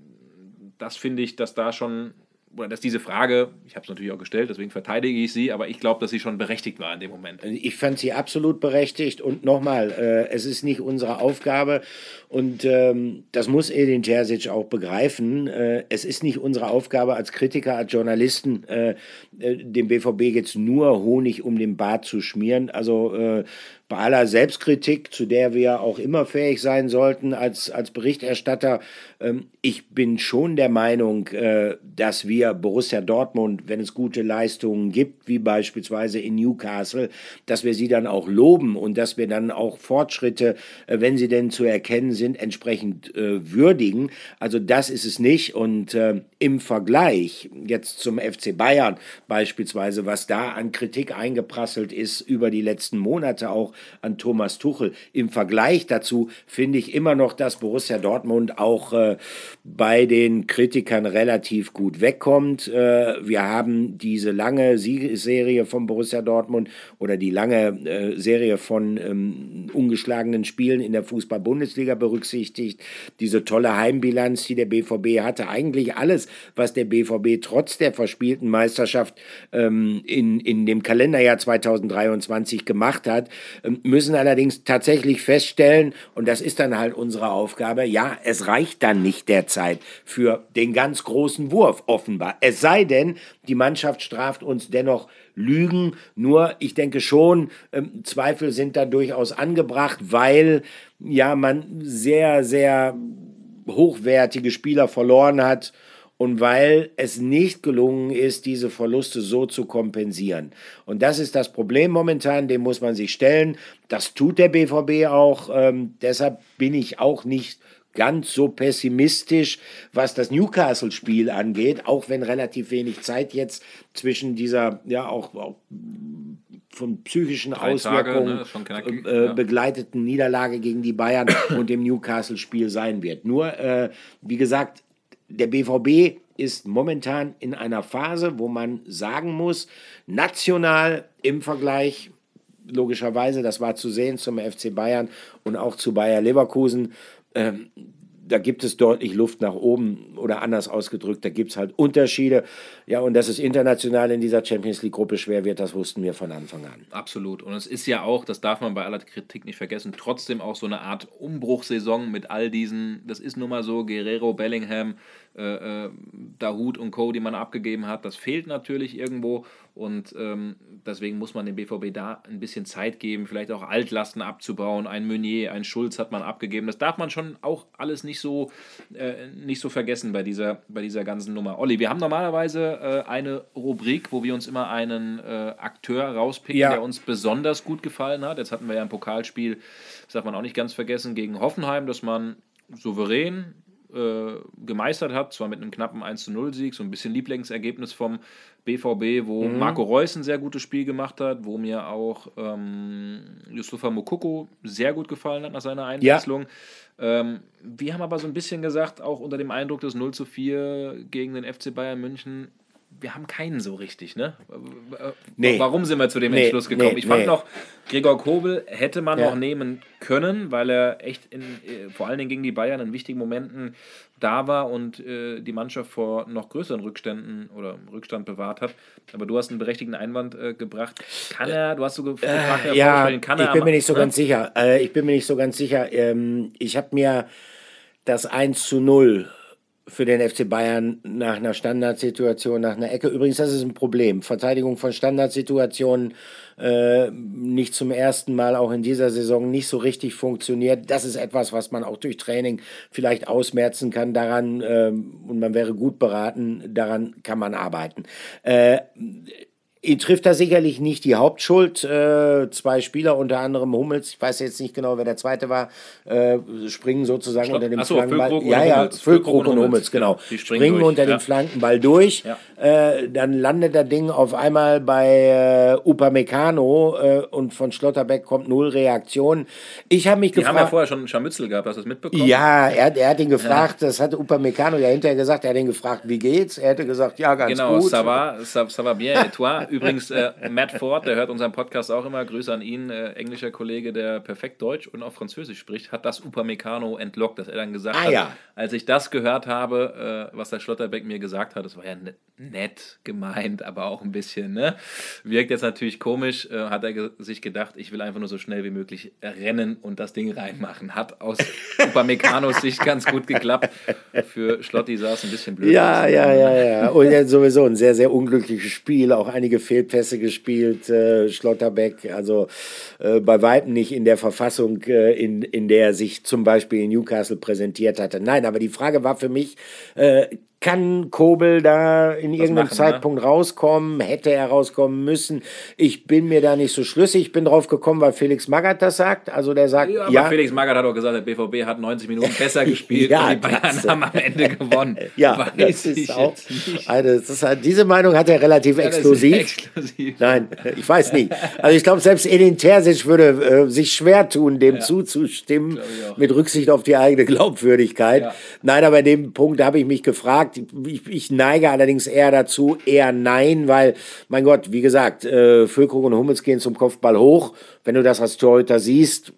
das finde ich, dass da schon, oder dass diese Frage, ich habe es natürlich auch gestellt, deswegen verteidige ich sie, aber ich glaube, dass sie schon berechtigt war in dem Moment. Ich fand sie absolut berechtigt und nochmal, äh, es ist nicht unsere Aufgabe und ähm, das muss Edin Terzic auch begreifen. Äh, es ist nicht unsere Aufgabe als Kritiker, als Journalisten, äh, äh, dem BVB jetzt nur Honig um den Bart zu schmieren. Also äh, bei aller Selbstkritik, zu der wir auch immer fähig sein sollten als, als Berichterstatter, ähm, ich bin schon der Meinung, äh, dass wir Borussia Dortmund, wenn es gute Leistungen gibt, wie beispielsweise in Newcastle, dass wir sie dann auch loben und dass wir dann auch Fortschritte, äh, wenn sie denn zu erkennen sind, entsprechend äh, würdigen. Also das ist es nicht. Und äh, im Vergleich jetzt zum FC Bayern beispielsweise, was da an Kritik eingeprasselt ist über die letzten Monate auch an Thomas Tuchel, im Vergleich dazu finde ich immer noch, dass Borussia Dortmund auch äh, bei den Kritikern relativ gut wegkommt. Äh, wir haben diese lange Siegesserie von Borussia Dortmund oder die lange äh, Serie von ähm, ungeschlagenen Spielen in der Fußball-Bundesliga berücksichtigt. Diese tolle Heimbilanz, die der BVB hatte. Eigentlich alles, was der BVB trotz der verspielten Meisterschaft ähm, in, in dem Kalenderjahr 2023 gemacht hat, ähm, müssen allerdings tatsächlich feststellen, und das ist dann halt unsere Aufgabe, ja, es reicht dann nicht derzeit für den ganz großen Wurf, offenbar. Es sei denn, die Mannschaft straft uns dennoch Lügen. Nur, ich denke schon, ähm, Zweifel sind da durchaus angebracht, weil ja man sehr, sehr hochwertige Spieler verloren hat und weil es nicht gelungen ist, diese Verluste so zu kompensieren. Und das ist das Problem momentan, dem muss man sich stellen. Das tut der BVB auch. Ähm, deshalb bin ich auch nicht ganz so pessimistisch, was das Newcastle-Spiel angeht, auch wenn relativ wenig Zeit jetzt zwischen dieser, ja, auch, auch von psychischen Drei Auswirkungen Tage, ne, äh, ja. begleiteten Niederlage gegen die Bayern und dem Newcastle-Spiel sein wird. Nur, äh, wie gesagt, der BVB ist momentan in einer Phase, wo man sagen muss, national im Vergleich, logischerweise, das war zu sehen zum FC Bayern und auch zu Bayer Leverkusen, ähm, da gibt es deutlich Luft nach oben oder anders ausgedrückt, da gibt es halt Unterschiede. Ja, und dass es international in dieser Champions League-Gruppe schwer wird, das wussten wir von Anfang an. Absolut. Und es ist ja auch, das darf man bei aller Kritik nicht vergessen, trotzdem auch so eine Art Umbruchssaison mit all diesen, das ist nun mal so, Guerrero, Bellingham, äh, äh, Dahut und Co., die man abgegeben hat, das fehlt natürlich irgendwo und ähm, deswegen muss man dem BVB da ein bisschen Zeit geben, vielleicht auch Altlasten abzubauen. Ein Meunier, ein Schulz hat man abgegeben. Das darf man schon auch alles nicht so, äh, nicht so vergessen bei dieser, bei dieser ganzen Nummer. Olli, wir haben normalerweise äh, eine Rubrik, wo wir uns immer einen äh, Akteur rauspicken, Ja. der uns besonders gut gefallen hat. Jetzt hatten wir ja ein Pokalspiel, das darf man auch nicht ganz vergessen, gegen Hoffenheim, dass man souverän äh, gemeistert hat, zwar mit einem knappen 1-0-Sieg, so ein bisschen Lieblingsergebnis vom BVB, wo Marco Reus ein sehr gutes Spiel gemacht hat, wo mir auch ähm, Yusufa Mokoko sehr gut gefallen hat nach seiner Einwechslung. Ähm, wir haben aber so ein bisschen gesagt, auch unter dem Eindruck des 0 zu 4 gegen den FC Bayern München, wir haben keinen so richtig, ne? Äh, Nee. Warum sind wir zu dem Nee, Entschluss gekommen? nee, ich fand noch, Gregor Kobel hätte man Ja. noch nehmen können, weil er echt in, äh, vor allen Dingen gegen die Bayern in wichtigen Momenten da war und äh, die Mannschaft vor noch größeren Rückständen oder Rückstand bewahrt hat. Aber du hast einen berechtigten Einwand äh, gebracht. Kann er, du hast so ge- gefragt, Herr Ja, kann er ich bin mir nicht so ne? ganz sicher. Äh, ich bin mir nicht so ganz sicher. Ähm, ich habe mir das 1 zu 0 für den FC Bayern nach einer Standardsituation, nach einer Ecke. Übrigens, das ist ein Problem. Verteidigung von Standardsituationen äh, nicht zum ersten Mal auch in dieser Saison nicht so richtig funktioniert. Das ist etwas, was man auch durch Training vielleicht ausmerzen kann. Daran, ähm, und man wäre gut beraten, daran kann man arbeiten. Äh, Ihn trifft da sicherlich nicht die Hauptschuld. Äh, zwei Spieler, unter anderem Hummels, ich weiß jetzt nicht genau, wer der zweite war, äh, springen sozusagen Stopp. unter dem Achso, Flankenball. Ja, ja. Füllkrug und Hummels, genau. Genau. Die springen Springen unter ja. dem Flankenball durch. Äh, dann landet das Ding auf einmal bei äh, Upamecano äh, und von Schlotterbeck kommt null Reaktion. Ich habe mich Die haben ja gefragt. vorher schon einen Scharmützel gehabt, hast du das mitbekommen? Ja, er, er hat ihn gefragt, das hat Upamecano ja hinterher gesagt, er hat ihn gefragt, wie geht's? Er hätte gesagt, ja, ganz Genau, gut. ça va, ça, ça va bien. Et toi? Übrigens, äh, Matt Ford, der hört unseren Podcast auch immer. Grüße an ihn, äh, englischer Kollege, der perfekt Deutsch und auch Französisch spricht, hat das Upamecano entlockt, dass er dann gesagt Ah, hat, ja. als ich das gehört habe, äh, was der Schlotterbeck mir gesagt hat, das war ja ne- nett gemeint, aber auch ein bisschen, ne? Wirkt jetzt natürlich komisch, äh, hat er ge sich gedacht, ich will einfach nur so schnell wie möglich rennen und das Ding reinmachen. Hat aus Upamecanos Sicht ganz gut geklappt. Für Schlotti sah es ein bisschen blöd Ja, aus. ja, ja, ja. Und ja, sowieso ein sehr, sehr unglückliches Spiel. Auch einige Fehlpässe gespielt, äh, Schlotterbeck. Also äh, bei Weitem nicht in der Verfassung, äh, in, in der er sich zum Beispiel in Newcastle präsentiert hatte. Nein, aber die Frage war für mich, äh, kann Kobel da in irgendeinem machen, ne? Zeitpunkt rauskommen? Hätte er rauskommen müssen? Ich bin mir da nicht so schlüssig. Ich bin drauf gekommen, weil Felix Magath das sagt. Also der sagt, Ja, ja, aber Felix Magath hat auch gesagt, der BVB hat 90 Minuten besser gespielt Ja, und die Bayern das- haben am Ende gewonnen. ja, das ist auch, also das ist halt, diese Meinung hat er relativ Ja, exklusiv. exklusiv. Nein, ich weiß nicht. Also ich glaube, selbst Edin Terzic würde äh, sich schwer tun, dem zuzustimmen, mit Rücksicht auf die eigene Glaubwürdigkeit. Nein, aber in dem Punkt habe ich mich gefragt. Ich, ich neige allerdings eher dazu, eher nein, weil, mein Gott, wie gesagt, äh, Füllkrug und Hummels gehen zum Kopfball hoch. Wenn du das als Torhüter siehst,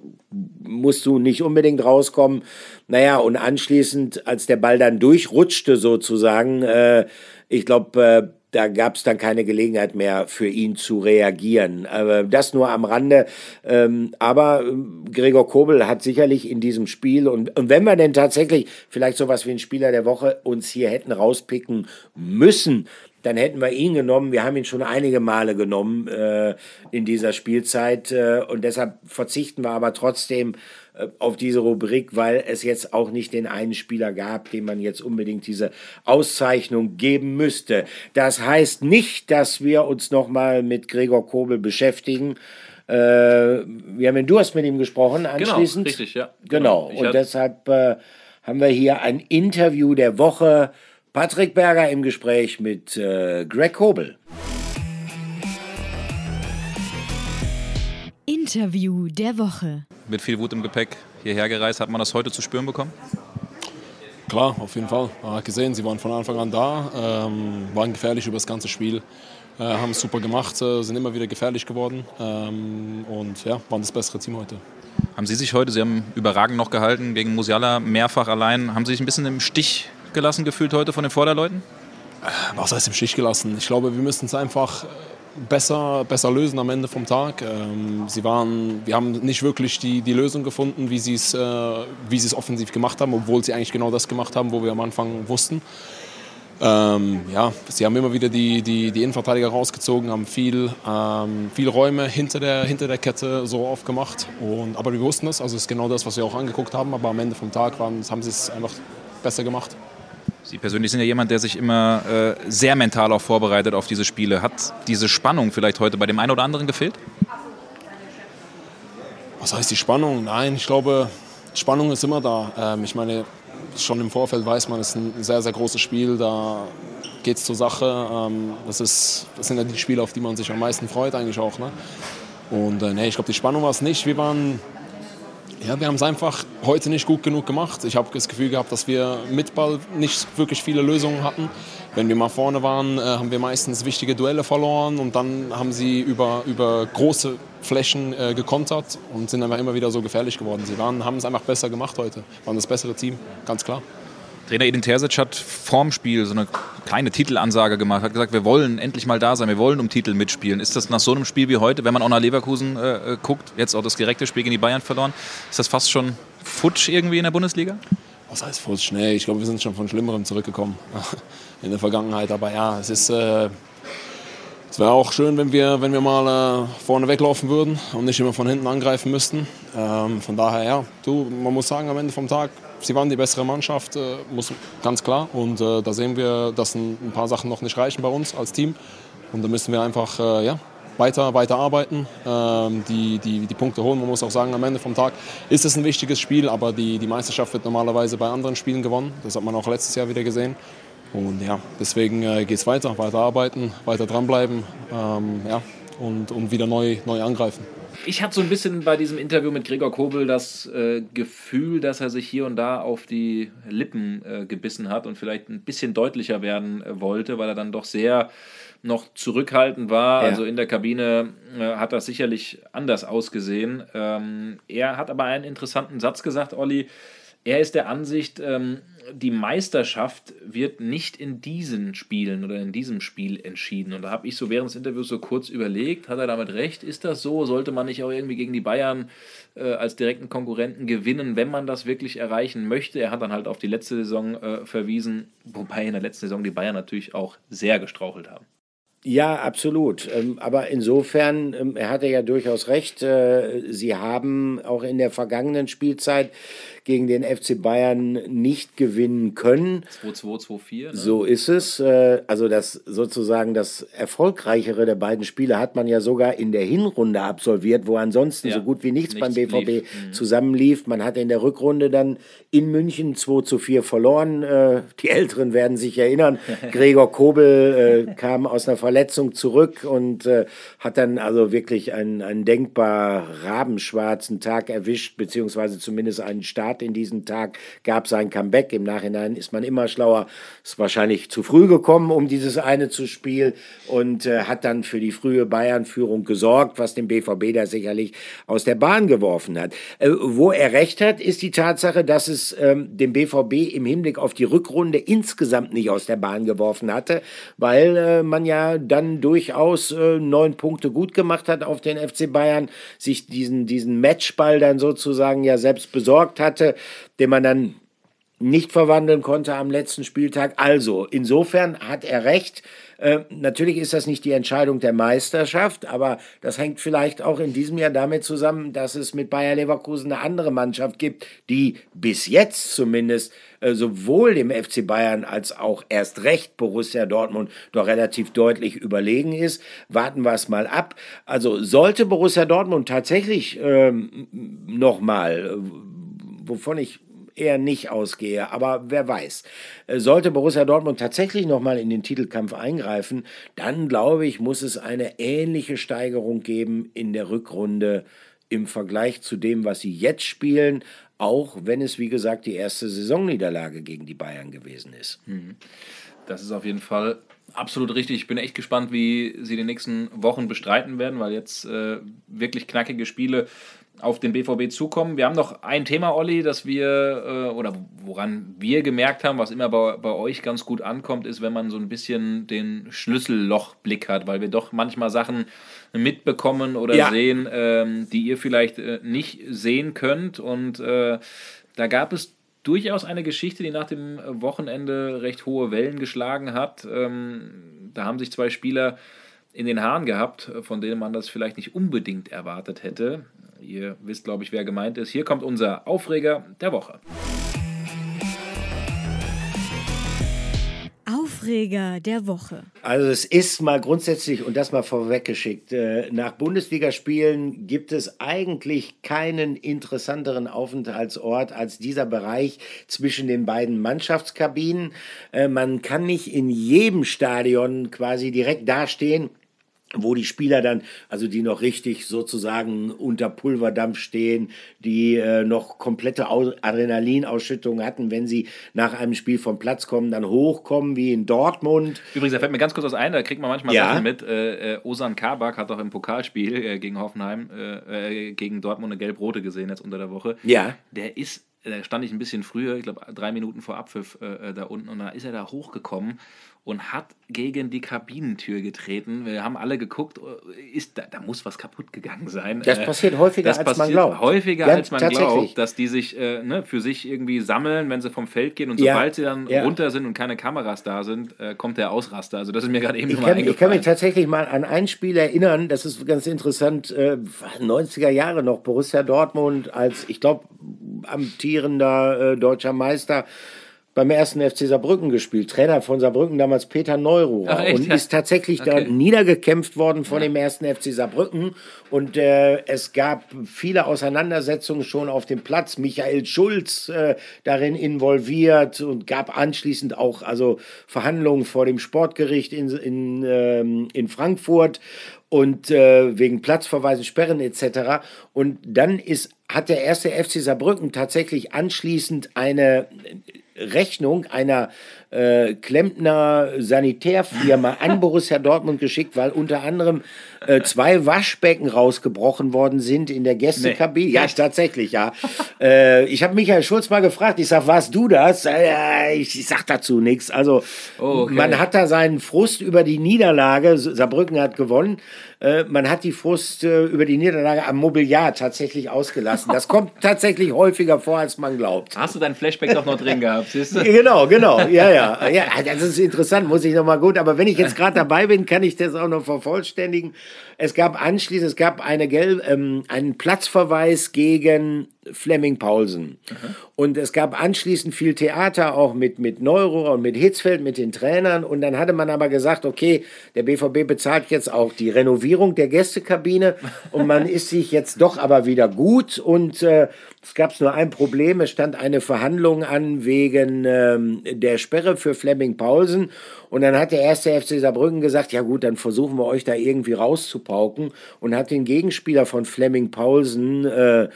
musst du nicht unbedingt rauskommen. Naja, und anschließend, als der Ball dann durchrutschte sozusagen, äh, ich glaube, äh, da gab es dann keine Gelegenheit mehr für ihn zu reagieren. Das nur am Rande. Ähm, aber ähm, Gregor Kobel hat sicherlich in diesem Spiel und, und wenn wir denn tatsächlich vielleicht sowas wie einen Spieler der Woche uns hier hätten rauspicken müssen, dann hätten wir ihn genommen. Wir haben ihn schon einige Male genommen äh, in dieser Spielzeit äh, und deshalb verzichten wir aber trotzdem auf diese Rubrik, weil es jetzt auch nicht den einen Spieler gab, dem man jetzt unbedingt diese Auszeichnung geben müsste. Das heißt nicht, dass wir uns nochmal mit Gregor Kobel beschäftigen. Äh, wir haben, du hast mit ihm gesprochen Genau, anschließend. richtig, ja. Genau. Ich Und deshalb äh, haben wir hier ein Interview der Woche. Patrick Berger im Gespräch mit äh, Greg Kobel. Interview der Woche. Mit viel Wut im Gepäck hierher gereist. Hat man das heute zu spüren bekommen? Klar, auf jeden Fall. Man hat gesehen, sie waren von Anfang an da, ähm, waren gefährlich über das ganze Spiel, äh, haben es super gemacht, äh, sind immer wieder gefährlich geworden ähm, und ja, waren das bessere Team heute. Haben Sie sich heute, Sie haben überragend noch gehalten, gegen Musiala mehrfach allein, haben Sie sich ein bisschen im Stich gelassen gefühlt heute von den Vorderleuten? Was heißt im Stich gelassen? Ich glaube, wir müssen es einfach besser, besser lösen am Ende vom Tag. Ähm, sie waren, wir haben nicht wirklich die, die Lösung gefunden, wie sie es, äh, es offensiv gemacht haben, obwohl sie eigentlich genau das gemacht haben, wo wir am Anfang wussten. Ähm, ja, sie haben immer wieder die, die, die Innenverteidiger rausgezogen, haben viel, ähm, viel Räume hinter der, hinter der Kette so aufgemacht. Und, aber wir wussten das, also es ist genau das, was wir auch angeguckt haben. Aber am Ende vom Tag waren, haben sie es einfach besser gemacht. Sie persönlich sind ja jemand, der sich immer äh, sehr mental auch vorbereitet auf diese Spiele. Hat diese Spannung vielleicht heute bei dem einen oder anderen gefehlt? Was heißt die Spannung? Nein, ich glaube, Spannung ist immer da. Ähm, ich meine, schon im Vorfeld weiß man, es ist ein sehr, sehr großes Spiel. Da geht es zur Sache. Ähm, das, ist, das sind ja die Spiele, auf die man sich am meisten freut, eigentlich auch. Ne? Und äh, nee, ich glaube, die Spannung war es nicht. Wir waren. Ja, wir haben es einfach heute nicht gut genug gemacht. Ich habe das Gefühl gehabt, dass wir mit Ball nicht wirklich viele Lösungen hatten. Wenn wir mal vorne waren, äh, haben wir meistens wichtige Duelle verloren und dann haben sie über, über große Flächen äh, gekontert und sind einfach immer wieder so gefährlich geworden. Sie waren, haben es einfach besser gemacht heute, waren das bessere Team, ganz klar. Trainer Edin Terzic hat vorm Spiel so eine kleine Titelansage gemacht, hat gesagt, wir wollen endlich mal da sein, wir wollen um Titel mitspielen. Ist das nach so einem Spiel wie heute, wenn man auch nach Leverkusen äh, äh, guckt, jetzt auch das direkte Spiel gegen die Bayern verloren, ist das fast schon futsch irgendwie in der Bundesliga? Was heißt futsch? Nee, ich glaube, wir sind schon von Schlimmerem zurückgekommen in der Vergangenheit. Aber ja, es ist. Äh, es wäre auch schön, wenn wir, wenn wir mal äh, vorne weglaufen würden und nicht immer von hinten angreifen müssten. Ähm, von daher, ja, du, man muss sagen, am Ende vom Tag, sie waren die bessere Mannschaft, äh, muss, ganz klar. Und äh, da sehen wir, dass ein, paar Sachen noch nicht reichen bei uns als Team. Und da müssen wir einfach äh, ja, weiter, weiter arbeiten, ähm, die, die, die Punkte holen. Man muss auch sagen, am Ende vom Tag ist es ein wichtiges Spiel, aber die, die Meisterschaft wird normalerweise bei anderen Spielen gewonnen. Das hat man auch letztes Jahr wieder gesehen. Und ja, deswegen äh, geht es weiter, weiter arbeiten, weiter dranbleiben ähm, ja, und, und wieder neu, neu angreifen. Ich hatte so ein bisschen bei diesem Interview mit Gregor Kobel das äh, Gefühl, dass er sich hier und da auf die Lippen äh, gebissen hat und vielleicht ein bisschen deutlicher werden äh, wollte, weil er dann doch sehr noch zurückhaltend war. Ja. Also in der Kabine äh, hat das sicherlich anders ausgesehen. Ähm, er hat aber einen interessanten Satz gesagt, Olli. Er ist der Ansicht, ähm, die Meisterschaft wird nicht in diesen Spielen oder in diesem Spiel entschieden. Und da habe ich so während des Interviews so kurz überlegt, hat er damit recht? Ist das so? Sollte man nicht auch irgendwie gegen die Bayern äh, als direkten Konkurrenten gewinnen, wenn man das wirklich erreichen möchte? Er hat dann halt auf die letzte Saison äh, verwiesen, wobei in der letzten Saison die Bayern natürlich auch sehr gestrauchelt haben. Ja, absolut. Ähm, aber insofern, ähm, er hatte ja durchaus recht. Äh, sie haben auch in der vergangenen Spielzeit gegen den FC Bayern nicht gewinnen können. 2-2, 2-4. Ne? So ist es. Äh, also das sozusagen das erfolgreichere der beiden Spiele hat man ja sogar in der Hinrunde absolviert, wo ansonsten ja, so gut wie nichts, nichts beim BVB lief. Mhm. zusammenlief. Man hat in der Rückrunde dann in München 2 zu 4 verloren. Äh, die Älteren werden sich erinnern. Gregor Kobel äh, kam aus einer Verletzung zurück und hat dann also wirklich einen, einen denkbar rabenschwarzen Tag erwischt, beziehungsweise zumindest einen Start Start in diesem Tag, gab sein Comeback. Im Nachhinein ist man immer schlauer. Ist wahrscheinlich zu früh gekommen, um dieses eine zu spielen und äh, hat dann für die frühe Bayern-Führung gesorgt, was den BVB da sicherlich aus der Bahn geworfen hat. Äh, wo er recht hat, ist die Tatsache, dass es ähm, den BVB im Hinblick auf die Rückrunde insgesamt nicht aus der Bahn geworfen hatte, weil äh, man ja dann durchaus äh, neun Punkte gut gemacht hat auf den FC Bayern, sich diesen, diesen Matchball dann sozusagen ja selbst besorgt hatte hatte, den man dann nicht verwandeln konnte am letzten Spieltag. Also, insofern hat er recht. Äh, natürlich ist das nicht die Entscheidung der Meisterschaft, aber das hängt vielleicht auch in diesem Jahr damit zusammen, dass es mit Bayer Leverkusen eine andere Mannschaft gibt, die bis jetzt zumindest äh, sowohl dem FC Bayern als auch erst recht Borussia Dortmund doch relativ deutlich überlegen ist. Warten wir es mal ab. Also sollte Borussia Dortmund tatsächlich ähm, nochmal wovon ich eher nicht ausgehe, aber wer weiß. Äh, sollte Borussia Dortmund tatsächlich nochmal in den Titelkampf eingreifen, dann glaube ich, muss es eine ähnliche Steigerung geben in der Rückrunde im Vergleich zu dem, was sie jetzt spielen, auch wenn es, wie gesagt, die erste Saisonniederlage gegen die Bayern gewesen ist. Mhm. Das ist auf jeden Fall absolut richtig. Ich bin echt gespannt, wie sie die nächsten Wochen bestreiten werden, weil jetzt äh, wirklich knackige Spiele auf den BVB zukommen. Wir haben noch ein Thema, Olli, das wir äh, oder woran wir gemerkt haben, was immer bei, bei euch ganz gut ankommt, ist, wenn man so ein bisschen den Schlüssellochblick hat, weil wir doch manchmal Sachen mitbekommen oder ja. sehen, ähm, die ihr vielleicht äh, nicht sehen könnt. Und äh, da gab es durchaus eine Geschichte, die nach dem Wochenende recht hohe Wellen geschlagen hat. Ähm, da haben sich zwei Spieler in den Haaren gehabt, von denen man das vielleicht nicht unbedingt erwartet hätte. Ihr wisst, glaube ich, wer gemeint ist. Hier kommt unser Aufreger der Woche. Aufreger der Woche. Also es ist mal grundsätzlich, und das mal vorweggeschickt, äh, nach Bundesligaspielen gibt es eigentlich keinen interessanteren Aufenthaltsort als dieser Bereich zwischen den beiden Mannschaftskabinen. Äh, man kann nicht in jedem Stadion quasi direkt dastehen wo die Spieler dann, also die noch richtig sozusagen unter Pulverdampf stehen, die äh, noch komplette Adrenalinausschüttung hatten, wenn sie nach einem Spiel vom Platz kommen, dann hochkommen wie in Dortmund. Übrigens, da fällt mir ganz kurz was ein, da kriegt man manchmal ja. Sachen mit. Äh, äh, Osan Kabak hat doch im Pokalspiel äh, gegen Hoffenheim, äh, äh, gegen Dortmund eine gelb-rote gesehen jetzt unter der Woche. Ja. Der ist da stand ich ein bisschen früher, ich glaube drei Minuten vor Abpfiff da unten und da ist er da hochgekommen und hat gegen die Kabinentür getreten. Wir haben alle geguckt, ist, da, da muss was kaputt gegangen sein. Das äh, passiert häufiger, das als passiert man glaubt. Häufiger, ja, als man glaubt, dass die sich äh, ne, für sich irgendwie sammeln, wenn sie vom Feld gehen. Und sobald ja, sie dann ja. runter sind und keine Kameras da sind, äh, kommt der Ausraster. Also das ist mir gerade eben ich mal eingefallen. Ich kann mich tatsächlich mal an ein Spiel erinnern, das ist ganz interessant, 90er äh, Jahre noch, Borussia Dortmund als, ich glaube, amtierender äh, deutscher Meister beim ersten FC Saarbrücken gespielt. Trainer von Saarbrücken damals Peter Neururer. Und ist tatsächlich da Okay. niedergekämpft worden von dem ersten FC Saarbrücken. Und äh, es gab viele Auseinandersetzungen schon auf dem Platz. Michael Schulz äh, darin involviert und gab anschließend auch also Verhandlungen vor dem Sportgericht in, in, ähm, in Frankfurt und äh, wegen Platzverweisen, Sperren etc. Und dann ist, hat der erste FC Saarbrücken tatsächlich anschließend eine Rechnung einer äh, Klempner Sanitärfirma an Borussia Dortmund geschickt, weil unter anderem äh, zwei Waschbecken rausgebrochen worden sind in der Gästekabine. Ja, tatsächlich, ja. äh, ich habe Michael Schulz mal gefragt, ich sag, warst du das? Äh, ich, ich sag dazu nichts. Also Oh, okay. man hat da seinen Frust über die Niederlage, Saarbrücken hat gewonnen, äh, man hat die Frust äh, über die Niederlage am Mobiliar tatsächlich ausgelassen. Das kommt tatsächlich häufiger vor, als man glaubt. Hast du dein Flashback doch noch drin gehabt, siehst du? Genau, genau, ja, ja. Ja, das ist interessant, muss ich nochmal gut. Aber wenn ich jetzt gerade dabei bin, kann ich das auch noch vervollständigen. Es gab anschließend, es gab eine Gelb, ähm, einen Platzverweis gegen Flemming Paulsen. Und es gab anschließend viel Theater, auch mit, mit Neuro und mit Hitzfeld, mit den Trainern. Und dann hatte man aber gesagt, okay, der BVB bezahlt jetzt auch die Renovierung der Gästekabine und man ist sich jetzt doch aber wieder gut. Und äh, es gab nur ein Problem, es stand eine Verhandlung an wegen ähm, der Sperre für Flemming Paulsen. Und dann hat der erste FC Saarbrücken gesagt, ja gut, dann versuchen wir euch da irgendwie rauszupauken und hat den Gegenspieler von Flemming Paulsen, äh, äh,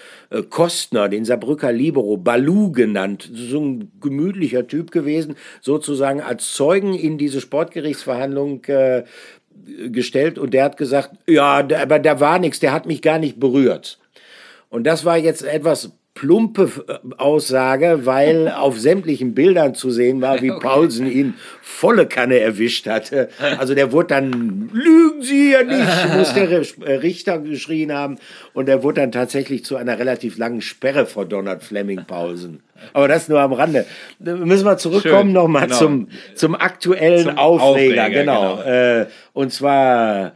Kostner, den Saarbrücker Libero, Balu genannt. So ein gemütlicher Typ gewesen, sozusagen als Zeugen in diese Sportgerichtsverhandlung äh, gestellt. Und der hat gesagt, ja, aber da war nichts, der hat mich gar nicht berührt. Und das war jetzt etwas plumpe äh, Aussage, weil auf sämtlichen Bildern zu sehen war, wie Paulsen ihn volle Kanne erwischt hatte. Also der wurde dann, lügen Sie ja nicht, muss der äh, Richter geschrien haben. Und der wurde dann tatsächlich zu einer relativ langen Sperre verdonnert, Flemming Paulsen. Aber das nur am Rande. Da müssen wir zurückkommen nochmal genau. zum, zum aktuellen Zum Aufreger. Aufreger, genau. genau. Äh, und zwar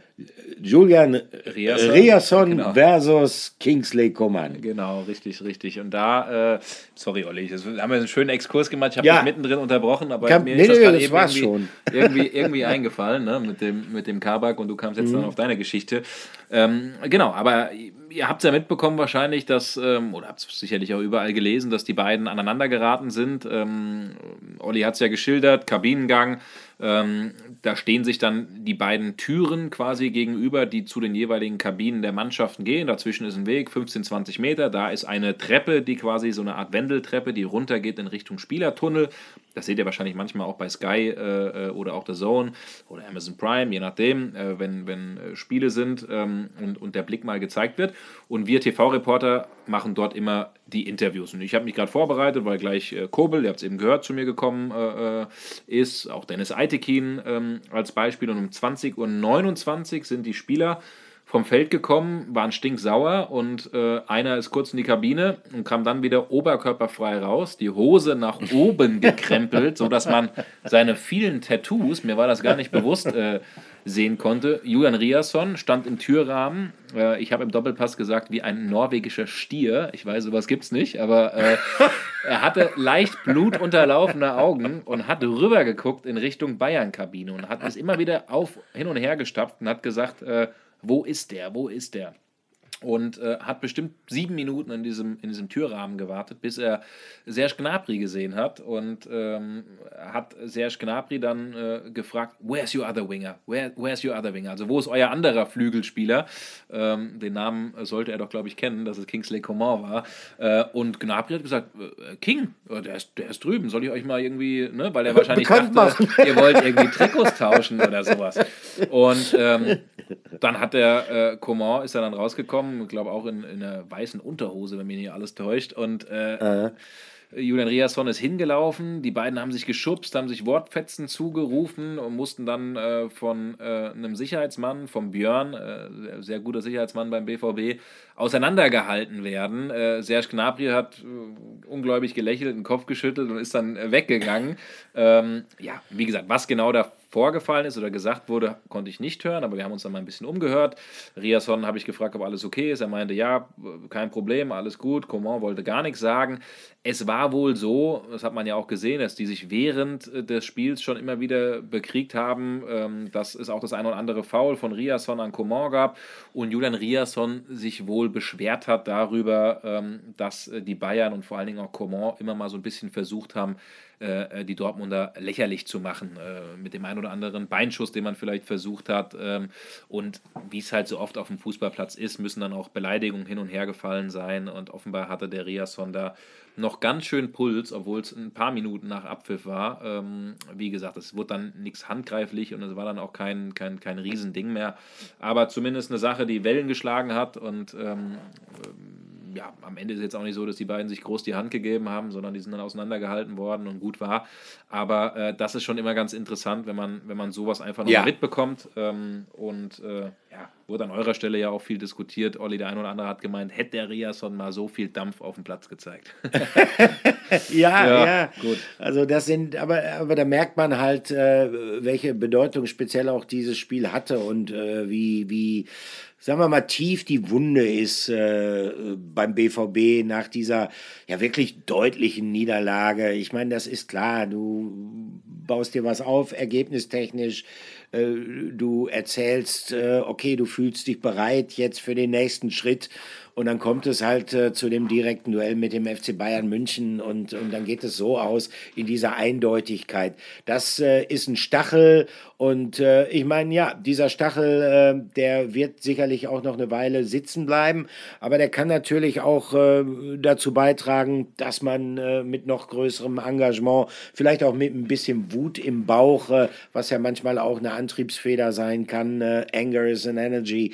Julian Riasson. Riasson Genau. versus Kingsley Coman. Genau, richtig, richtig. Und da, äh, sorry Olli, das haben wir einen schönen Exkurs gemacht. Ich habe Ja. dich mittendrin unterbrochen, aber Kann- mir nee, ist das nee, gerade eben irgendwie, schon. irgendwie, irgendwie eingefallen, ne, mit dem, mit dem Kabak und du kamst jetzt Mhm. dann auf deine Geschichte. Ähm, genau, aber ihr habt ja mitbekommen wahrscheinlich, dass, ähm, oder habt es sicherlich auch überall gelesen, dass die beiden aneinander geraten sind. Ähm, Olli hat es ja geschildert, Kabinengang. Ähm, da stehen sich dann die beiden Türen quasi gegenüber, die zu den jeweiligen Kabinen der Mannschaften gehen. Dazwischen ist ein Weg, 15, 20 Meter. Da ist eine Treppe, die quasi so eine Art Wendeltreppe, die runtergeht in Richtung Spielertunnel. Das seht ihr wahrscheinlich manchmal auch bei Sky äh, äh, oder auch The Zone oder Amazon Prime, je nachdem, äh, wenn, wenn äh, Spiele sind ähm, und, und der Blick mal gezeigt wird. Und wir TV-Reporter machen dort immer die Interviews. Und ich habe mich gerade vorbereitet, weil gleich äh, Kobel, ihr habt es eben gehört, zu mir gekommen äh, ist, auch Dennis Eitekin ähm, als Beispiel. Und um 20.29 Uhr sind die Spieler vom Feld gekommen, waren stinksauer und äh, einer ist kurz in die Kabine und kam dann wieder oberkörperfrei raus, die Hose nach oben gekrempelt, sodass man seine vielen Tattoos, mir war das gar nicht bewusst, äh, sehen konnte. Julian Riasson stand im Türrahmen. Äh, ich habe im Doppelpass gesagt, wie ein norwegischer Stier. Ich weiß, sowas gibt's nicht, aber äh, er hatte leicht blutunterlaufene Augen und hat rübergeguckt in Richtung Bayern-Kabine und hat es immer wieder auf hin und her gestapft und hat gesagt, äh, wo ist der, wo ist der? Und äh, hat bestimmt sieben Minuten in diesem, in diesem Türrahmen gewartet, bis er Serge Gnabry gesehen hat. Und ähm, hat Serge Gnabry dann äh, gefragt, where's your other winger? Where, where's your other winger? Also wo ist euer anderer Flügelspieler? Ähm, den Namen sollte er doch, glaube ich, kennen, dass es Kingsley Coman war. Äh, und Gnabry hat gesagt, äh, King, äh, der ist, der ist drüben, soll ich euch mal irgendwie, ne? weil er wahrscheinlich Bekannt dachte, machen. ihr wollt irgendwie Trikots tauschen oder sowas. Und ähm, dann hat der äh, Coman, ist er dann rausgekommen, ich glaube auch in, in einer weißen Unterhose, wenn mich nicht alles täuscht. Und äh, Julian Riasson ist hingelaufen, die beiden haben sich geschubst, haben sich Wortfetzen zugerufen und mussten dann äh, von äh, einem Sicherheitsmann, von Björn, äh, sehr, sehr guter Sicherheitsmann beim BVB, auseinandergehalten werden. Äh, Serge Gnabry hat äh, ungläubig gelächelt, den Kopf geschüttelt und ist dann äh, weggegangen. ähm, ja, wie gesagt, was genau da vorgefallen ist oder gesagt wurde, konnte ich nicht hören, aber wir haben uns dann mal ein bisschen umgehört. Riasson habe ich gefragt, ob alles okay ist. Er meinte, ja, kein Problem, alles gut. Coman wollte gar nichts sagen. Es war wohl so, das hat man ja auch gesehen, dass die sich während äh, des Spiels schon immer wieder bekriegt haben, ähm, dass es auch das ein oder andere Foul von Riasson an Coman gab und Julian Riasson sich wohl beschwert hat darüber, ähm, dass äh, die Bayern und vor allen Dingen auch Coman immer mal so ein bisschen versucht haben, äh, äh, die Dortmunder lächerlich zu machen, äh, mit dem einen oder anderen Beinschuss, den man vielleicht versucht hat. Ähm, und wie es halt so oft auf dem Fußballplatz ist, müssen dann auch Beleidigungen hin und her gefallen sein. Und offenbar hatte der Riasson da noch ganz schön Puls, obwohl es ein paar Minuten nach Abpfiff war. Ähm, wie gesagt, es wurde dann nichts handgreiflich und es war dann auch kein, kein, kein Riesending mehr. Aber zumindest eine Sache, die Wellen geschlagen hat und ähm, ja, am Ende ist es jetzt auch nicht so, dass die beiden sich groß die Hand gegeben haben, sondern die sind dann auseinandergehalten worden und gut war. Aber äh, das ist schon immer ganz interessant, wenn man, wenn man sowas einfach noch ja. mitbekommt. Ähm, und äh, ja, wurde an eurer Stelle ja auch viel diskutiert. Olli, der eine oder andere hat gemeint, hätte der Riasson mal so viel Dampf auf dem Platz gezeigt. ja, ja, ja, gut. Also das sind, aber, aber da merkt man halt, äh, welche Bedeutung speziell auch dieses Spiel hatte und äh, wie, wie sagen wir mal, tief die Wunde ist äh, beim BVB nach dieser ja wirklich deutlichen Niederlage. Ich meine, das ist klar, du baust dir was auf, ergebnistechnisch, äh, du erzählst, äh, okay, du fühlst dich bereit jetzt für den nächsten Schritt und dann kommt es halt äh, zu dem direkten Duell mit dem FC Bayern München und, und dann geht es so aus in dieser Eindeutigkeit. Das äh, ist ein Stachel und äh, ich meine, ja, dieser Stachel, äh, der wird sicherlich auch noch eine Weile sitzen bleiben, aber der kann natürlich auch äh, dazu beitragen, dass man äh, mit noch größerem Engagement, vielleicht auch mit ein bisschen Wut im Bauch, was ja manchmal auch eine Antriebsfeder sein kann, Anger is an Energy,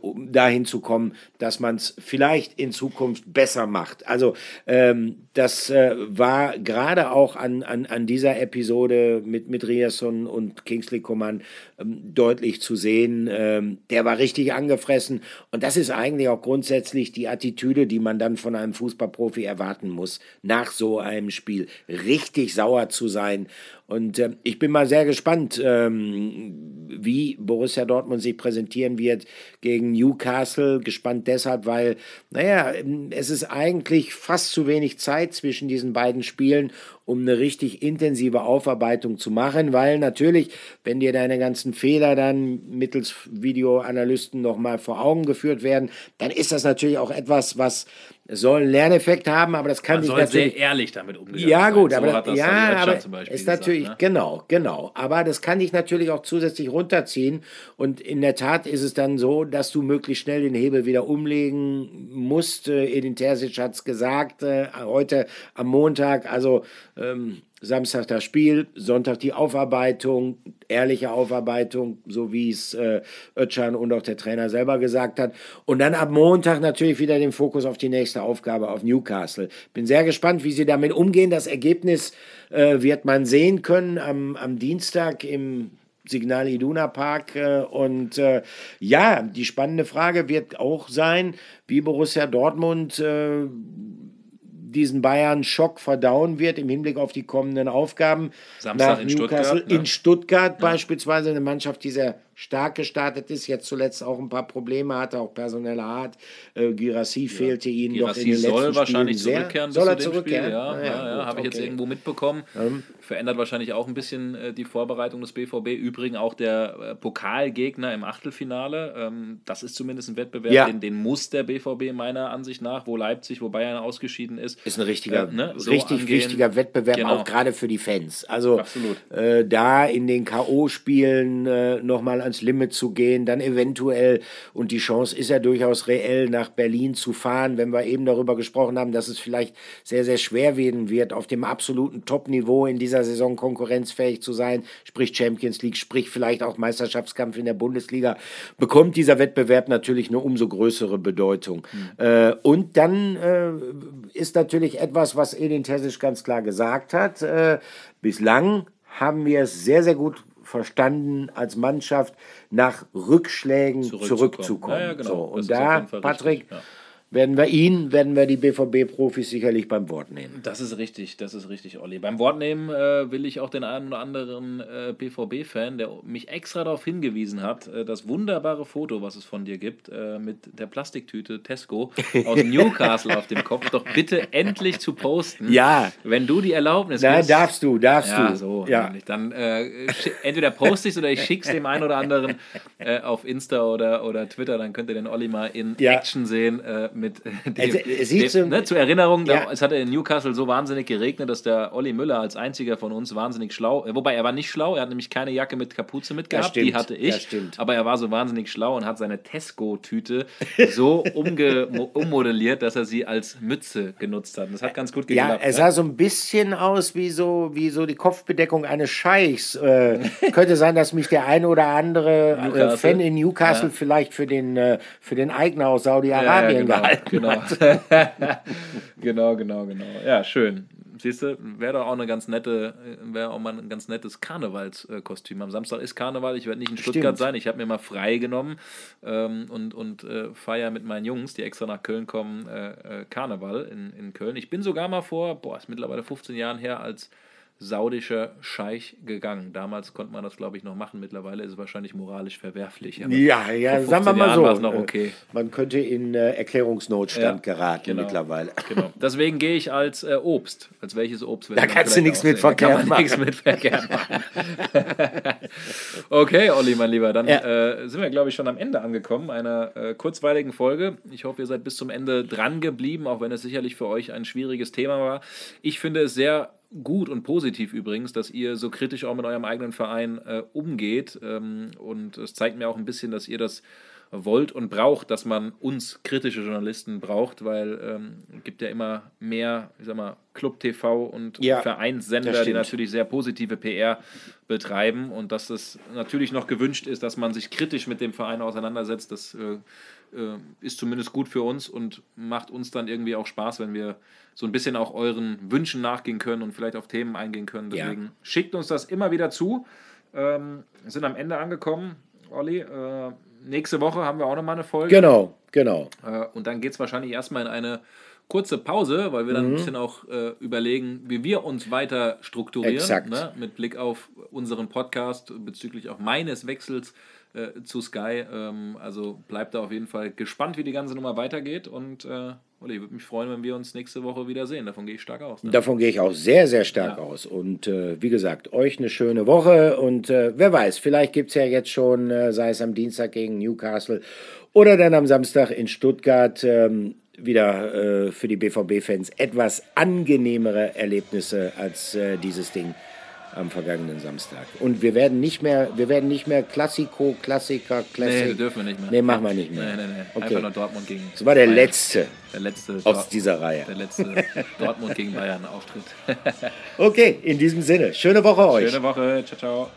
um dahin zu kommen, dass man es vielleicht in Zukunft besser macht. Also ähm, das äh, war gerade auch an, an, an dieser Episode mit, mit Riasson und Kingsley Coman ähm, deutlich zu sehen. Ähm, der war richtig angefressen und das ist eigentlich auch grundsätzlich die Attitüde, die man dann von einem Fußballprofi erwarten muss, nach so einem Spiel richtig sauer zu sein und äh, ich bin mal sehr gespannt, ähm, wie Borussia Dortmund sich präsentieren wird gegen Newcastle. Gespannt deshalb, weil, naja, es ist eigentlich fast zu wenig Zeit zwischen diesen beiden Spielen, um eine richtig intensive Aufarbeitung zu machen, weil natürlich, wenn dir deine ganzen Fehler dann mittels Videoanalysten nochmal vor Augen geführt werden, dann ist das natürlich auch etwas, was soll einen Lerneffekt haben, aber das kann Man nicht soll sehr ehrlich damit umgehen. Ja, gut, so aber, das, ja, aber ist natürlich, gesagt, ne? genau, genau. Aber das kann dich natürlich auch zusätzlich runterziehen. Und in der Tat ist es dann so, dass du möglichst schnell den Hebel wieder umlegen musst. Äh, Edin Terzic hat es gesagt, äh, heute am Montag. Also ähm, Samstag das Spiel, Sonntag die Aufarbeitung, ehrliche Aufarbeitung, so wie es äh, Özcan und auch der Trainer selber gesagt hat. Und dann ab Montag natürlich wieder den Fokus auf die nächste Aufgabe, auf Newcastle. Bin sehr gespannt, wie sie damit umgehen. Das Ergebnis äh, wird man sehen können am, am Dienstag im Signal Iduna Park. Äh, und äh, ja, die spannende Frage wird auch sein, wie Borussia Dortmund äh, diesen Bayern-Schock verdauen wird im Hinblick auf die kommenden Aufgaben. Samstag in Newcastle, Stuttgart. Ne? In Stuttgart ja. beispielsweise eine Mannschaft, die sehr stark gestartet ist, jetzt zuletzt auch ein paar Probleme hatte, auch personeller Art. Äh, Girassi ja. fehlte ihnen Girassi doch in den soll letzten wahrscheinlich sehr. zurückkehren. Soll er zurückkehren? Ja, ja, ja, ja habe ich jetzt irgendwo mitbekommen. Ähm. Verändert wahrscheinlich auch ein bisschen äh, die Vorbereitung des BVB. Übrigens auch der äh, Pokalgegner im Achtelfinale. Ähm, das ist zumindest ein Wettbewerb, ja. den, den, muss der BVB meiner Ansicht nach, wo Leipzig, wo Bayern ausgeschieden ist. Ist ein richtiger, äh, ne, so richtig angehen. wichtiger Wettbewerb, genau. auch gerade für die Fans. Also äh, da in den K.O.-Spielen äh, nochmal ans Limit zu gehen, dann eventuell, und die Chance ist ja durchaus reell, nach Berlin zu fahren, wenn wir eben darüber gesprochen haben, dass es vielleicht sehr, sehr schwer werden wird, auf dem absoluten Top-Niveau in dieser Saison konkurrenzfähig zu sein, sprich Champions League, sprich vielleicht auch Meisterschaftskampf in der Bundesliga, bekommt dieser Wettbewerb natürlich eine umso größere Bedeutung. Mhm. Äh, und dann äh, ist natürlich etwas, was Edin Terzic ganz klar gesagt hat, äh, bislang haben wir es sehr, sehr gut verstanden, als Mannschaft nach Rückschlägen zurückzukommen. zurückzukommen. Ja, ja, genau. so, und da, Patrick, ja. Werden wir ihn, werden wir die BVB-Profis sicherlich beim Wort nehmen. Das ist richtig, das ist richtig, Olli. Beim Wort nehmen äh, will ich auch den einen oder anderen äh, BVB-Fan, der mich extra darauf hingewiesen hat, äh, das wunderbare Foto, was es von dir gibt, äh, mit der Plastiktüte Tesco aus Newcastle auf dem Kopf, doch bitte endlich zu posten. Ja. Wenn du die Erlaubnis Nein, gibst. darfst du, darfst ja, du. so. ja. nämlich. Dann äh, entweder poste ich es oder ich schicke es dem einen oder anderen äh, auf Insta oder, oder Twitter. Dann könnt ihr den Olli mal in Ja. Action sehen mit äh, dem, Also, es dem, ne, Zur Erinnerung, Ja. da, es hatte in Newcastle so wahnsinnig geregnet, dass der Olli Müller als einziger von uns wahnsinnig schlau, äh, wobei er war nicht schlau, er hat nämlich keine Jacke mit Kapuze mitgehabt, die hatte ich, aber er war so wahnsinnig schlau und hat seine Tesco-Tüte so umge mo- ummodelliert, dass er sie als Mütze genutzt hat. Und das hat ganz gut Ja, geklappt. er ne? sah so ein bisschen aus wie so, wie so die Kopfbedeckung eines Scheichs. Äh, könnte sein, dass mich der eine oder andere äh. Fan in Newcastle Ja. vielleicht für den, äh, für den Eigner aus Saudi-Arabien ja, gehalten genau, hat. genau. genau, genau. Ja, schön. Siehst du, wäre doch auch eine ganz nette, wäre auch mal ein ganz nettes Karnevalskostüm. Am Samstag ist Karneval, ich werde nicht in Stuttgart Stimmt. sein, ich habe mir mal frei genommen ähm, und, und äh, feiere mit meinen Jungs, die extra nach Köln kommen, äh, äh, Karneval in, in Köln. Ich bin sogar mal vor, boah, ist mittlerweile 15 Jahren her, als saudischer Scheich gegangen. Damals konnte man das, glaube ich, noch machen. Mittlerweile ist es wahrscheinlich moralisch verwerflich. Ja, ja, sagen wir 15 mal Jahren so. war es noch äh, okay. Man könnte in äh, Erklärungsnotstand Ja, geraten genau. mittlerweile. Genau. Deswegen gehe ich als äh, Obst. Als welches Obst? Da kannst du nichts mit verkehrt man nichts mit verkehrt machen. okay, Olli, mein Lieber, dann Ja. äh, sind wir, glaube ich, schon am Ende angekommen einer äh, kurzweiligen Folge. Ich hoffe, ihr seid bis zum Ende dran geblieben, auch wenn es sicherlich für euch ein schwieriges Thema war. Ich finde es sehr gut und positiv übrigens, dass ihr so kritisch auch mit eurem eigenen Verein äh, umgeht. Ähm, und es zeigt mir auch ein bisschen, dass ihr das wollt und braucht, dass man uns kritische Journalisten braucht, weil ähm, es gibt ja immer mehr, ich sag mal, Club TV und Ja, Vereinssender, die natürlich sehr positive PR betreiben und dass es natürlich noch gewünscht ist, dass man sich kritisch mit dem Verein auseinandersetzt. Das äh, äh, ist zumindest gut für uns und macht uns dann irgendwie auch Spaß, wenn wir so ein bisschen auch euren Wünschen nachgehen können und vielleicht auf Themen eingehen können. Ja. Deswegen schickt uns das immer wieder zu. Ähm, sind am Ende angekommen, Olli. Äh, nächste Woche haben wir auch nochmal eine Folge. Genau, genau. Äh, und dann geht es wahrscheinlich erstmal in eine kurze Pause, weil wir dann Mhm. ein bisschen auch äh, überlegen, wie wir uns weiter strukturieren. Exakt. Ne? Mit Blick auf unseren Podcast bezüglich auch meines Wechsels äh, zu Sky. Ähm, also bleibt da auf jeden Fall gespannt, wie die ganze Nummer weitergeht. Und äh, Olli, würde mich freuen, wenn wir uns nächste Woche wiedersehen. Davon gehe ich stark aus. Ne? Davon gehe ich auch sehr, sehr stark aus. Und äh, wie gesagt, euch eine schöne Woche. Und äh, wer weiß, vielleicht gibt es ja jetzt schon, äh, sei es am Dienstag gegen Newcastle oder dann am Samstag in Stuttgart, ähm, wieder äh, für die BVB-Fans etwas angenehmere Erlebnisse als dieses Ding am vergangenen Samstag. Und wir werden nicht mehr, wir werden nicht mehr Klassiko, Klassiker, Klassik. Nee, dürfen wir nicht mehr. Nee, machen wir nicht mehr. Nee, nee, nee. Okay. Einfach nur Dortmund gegen. Das war der Bayern. letzte Der letzte. aus Dor- dieser Reihe. Der letzte Dortmund gegen Bayern Auftritt. Okay, in diesem Sinne, schöne Woche euch. Schöne Woche. Ciao, ciao.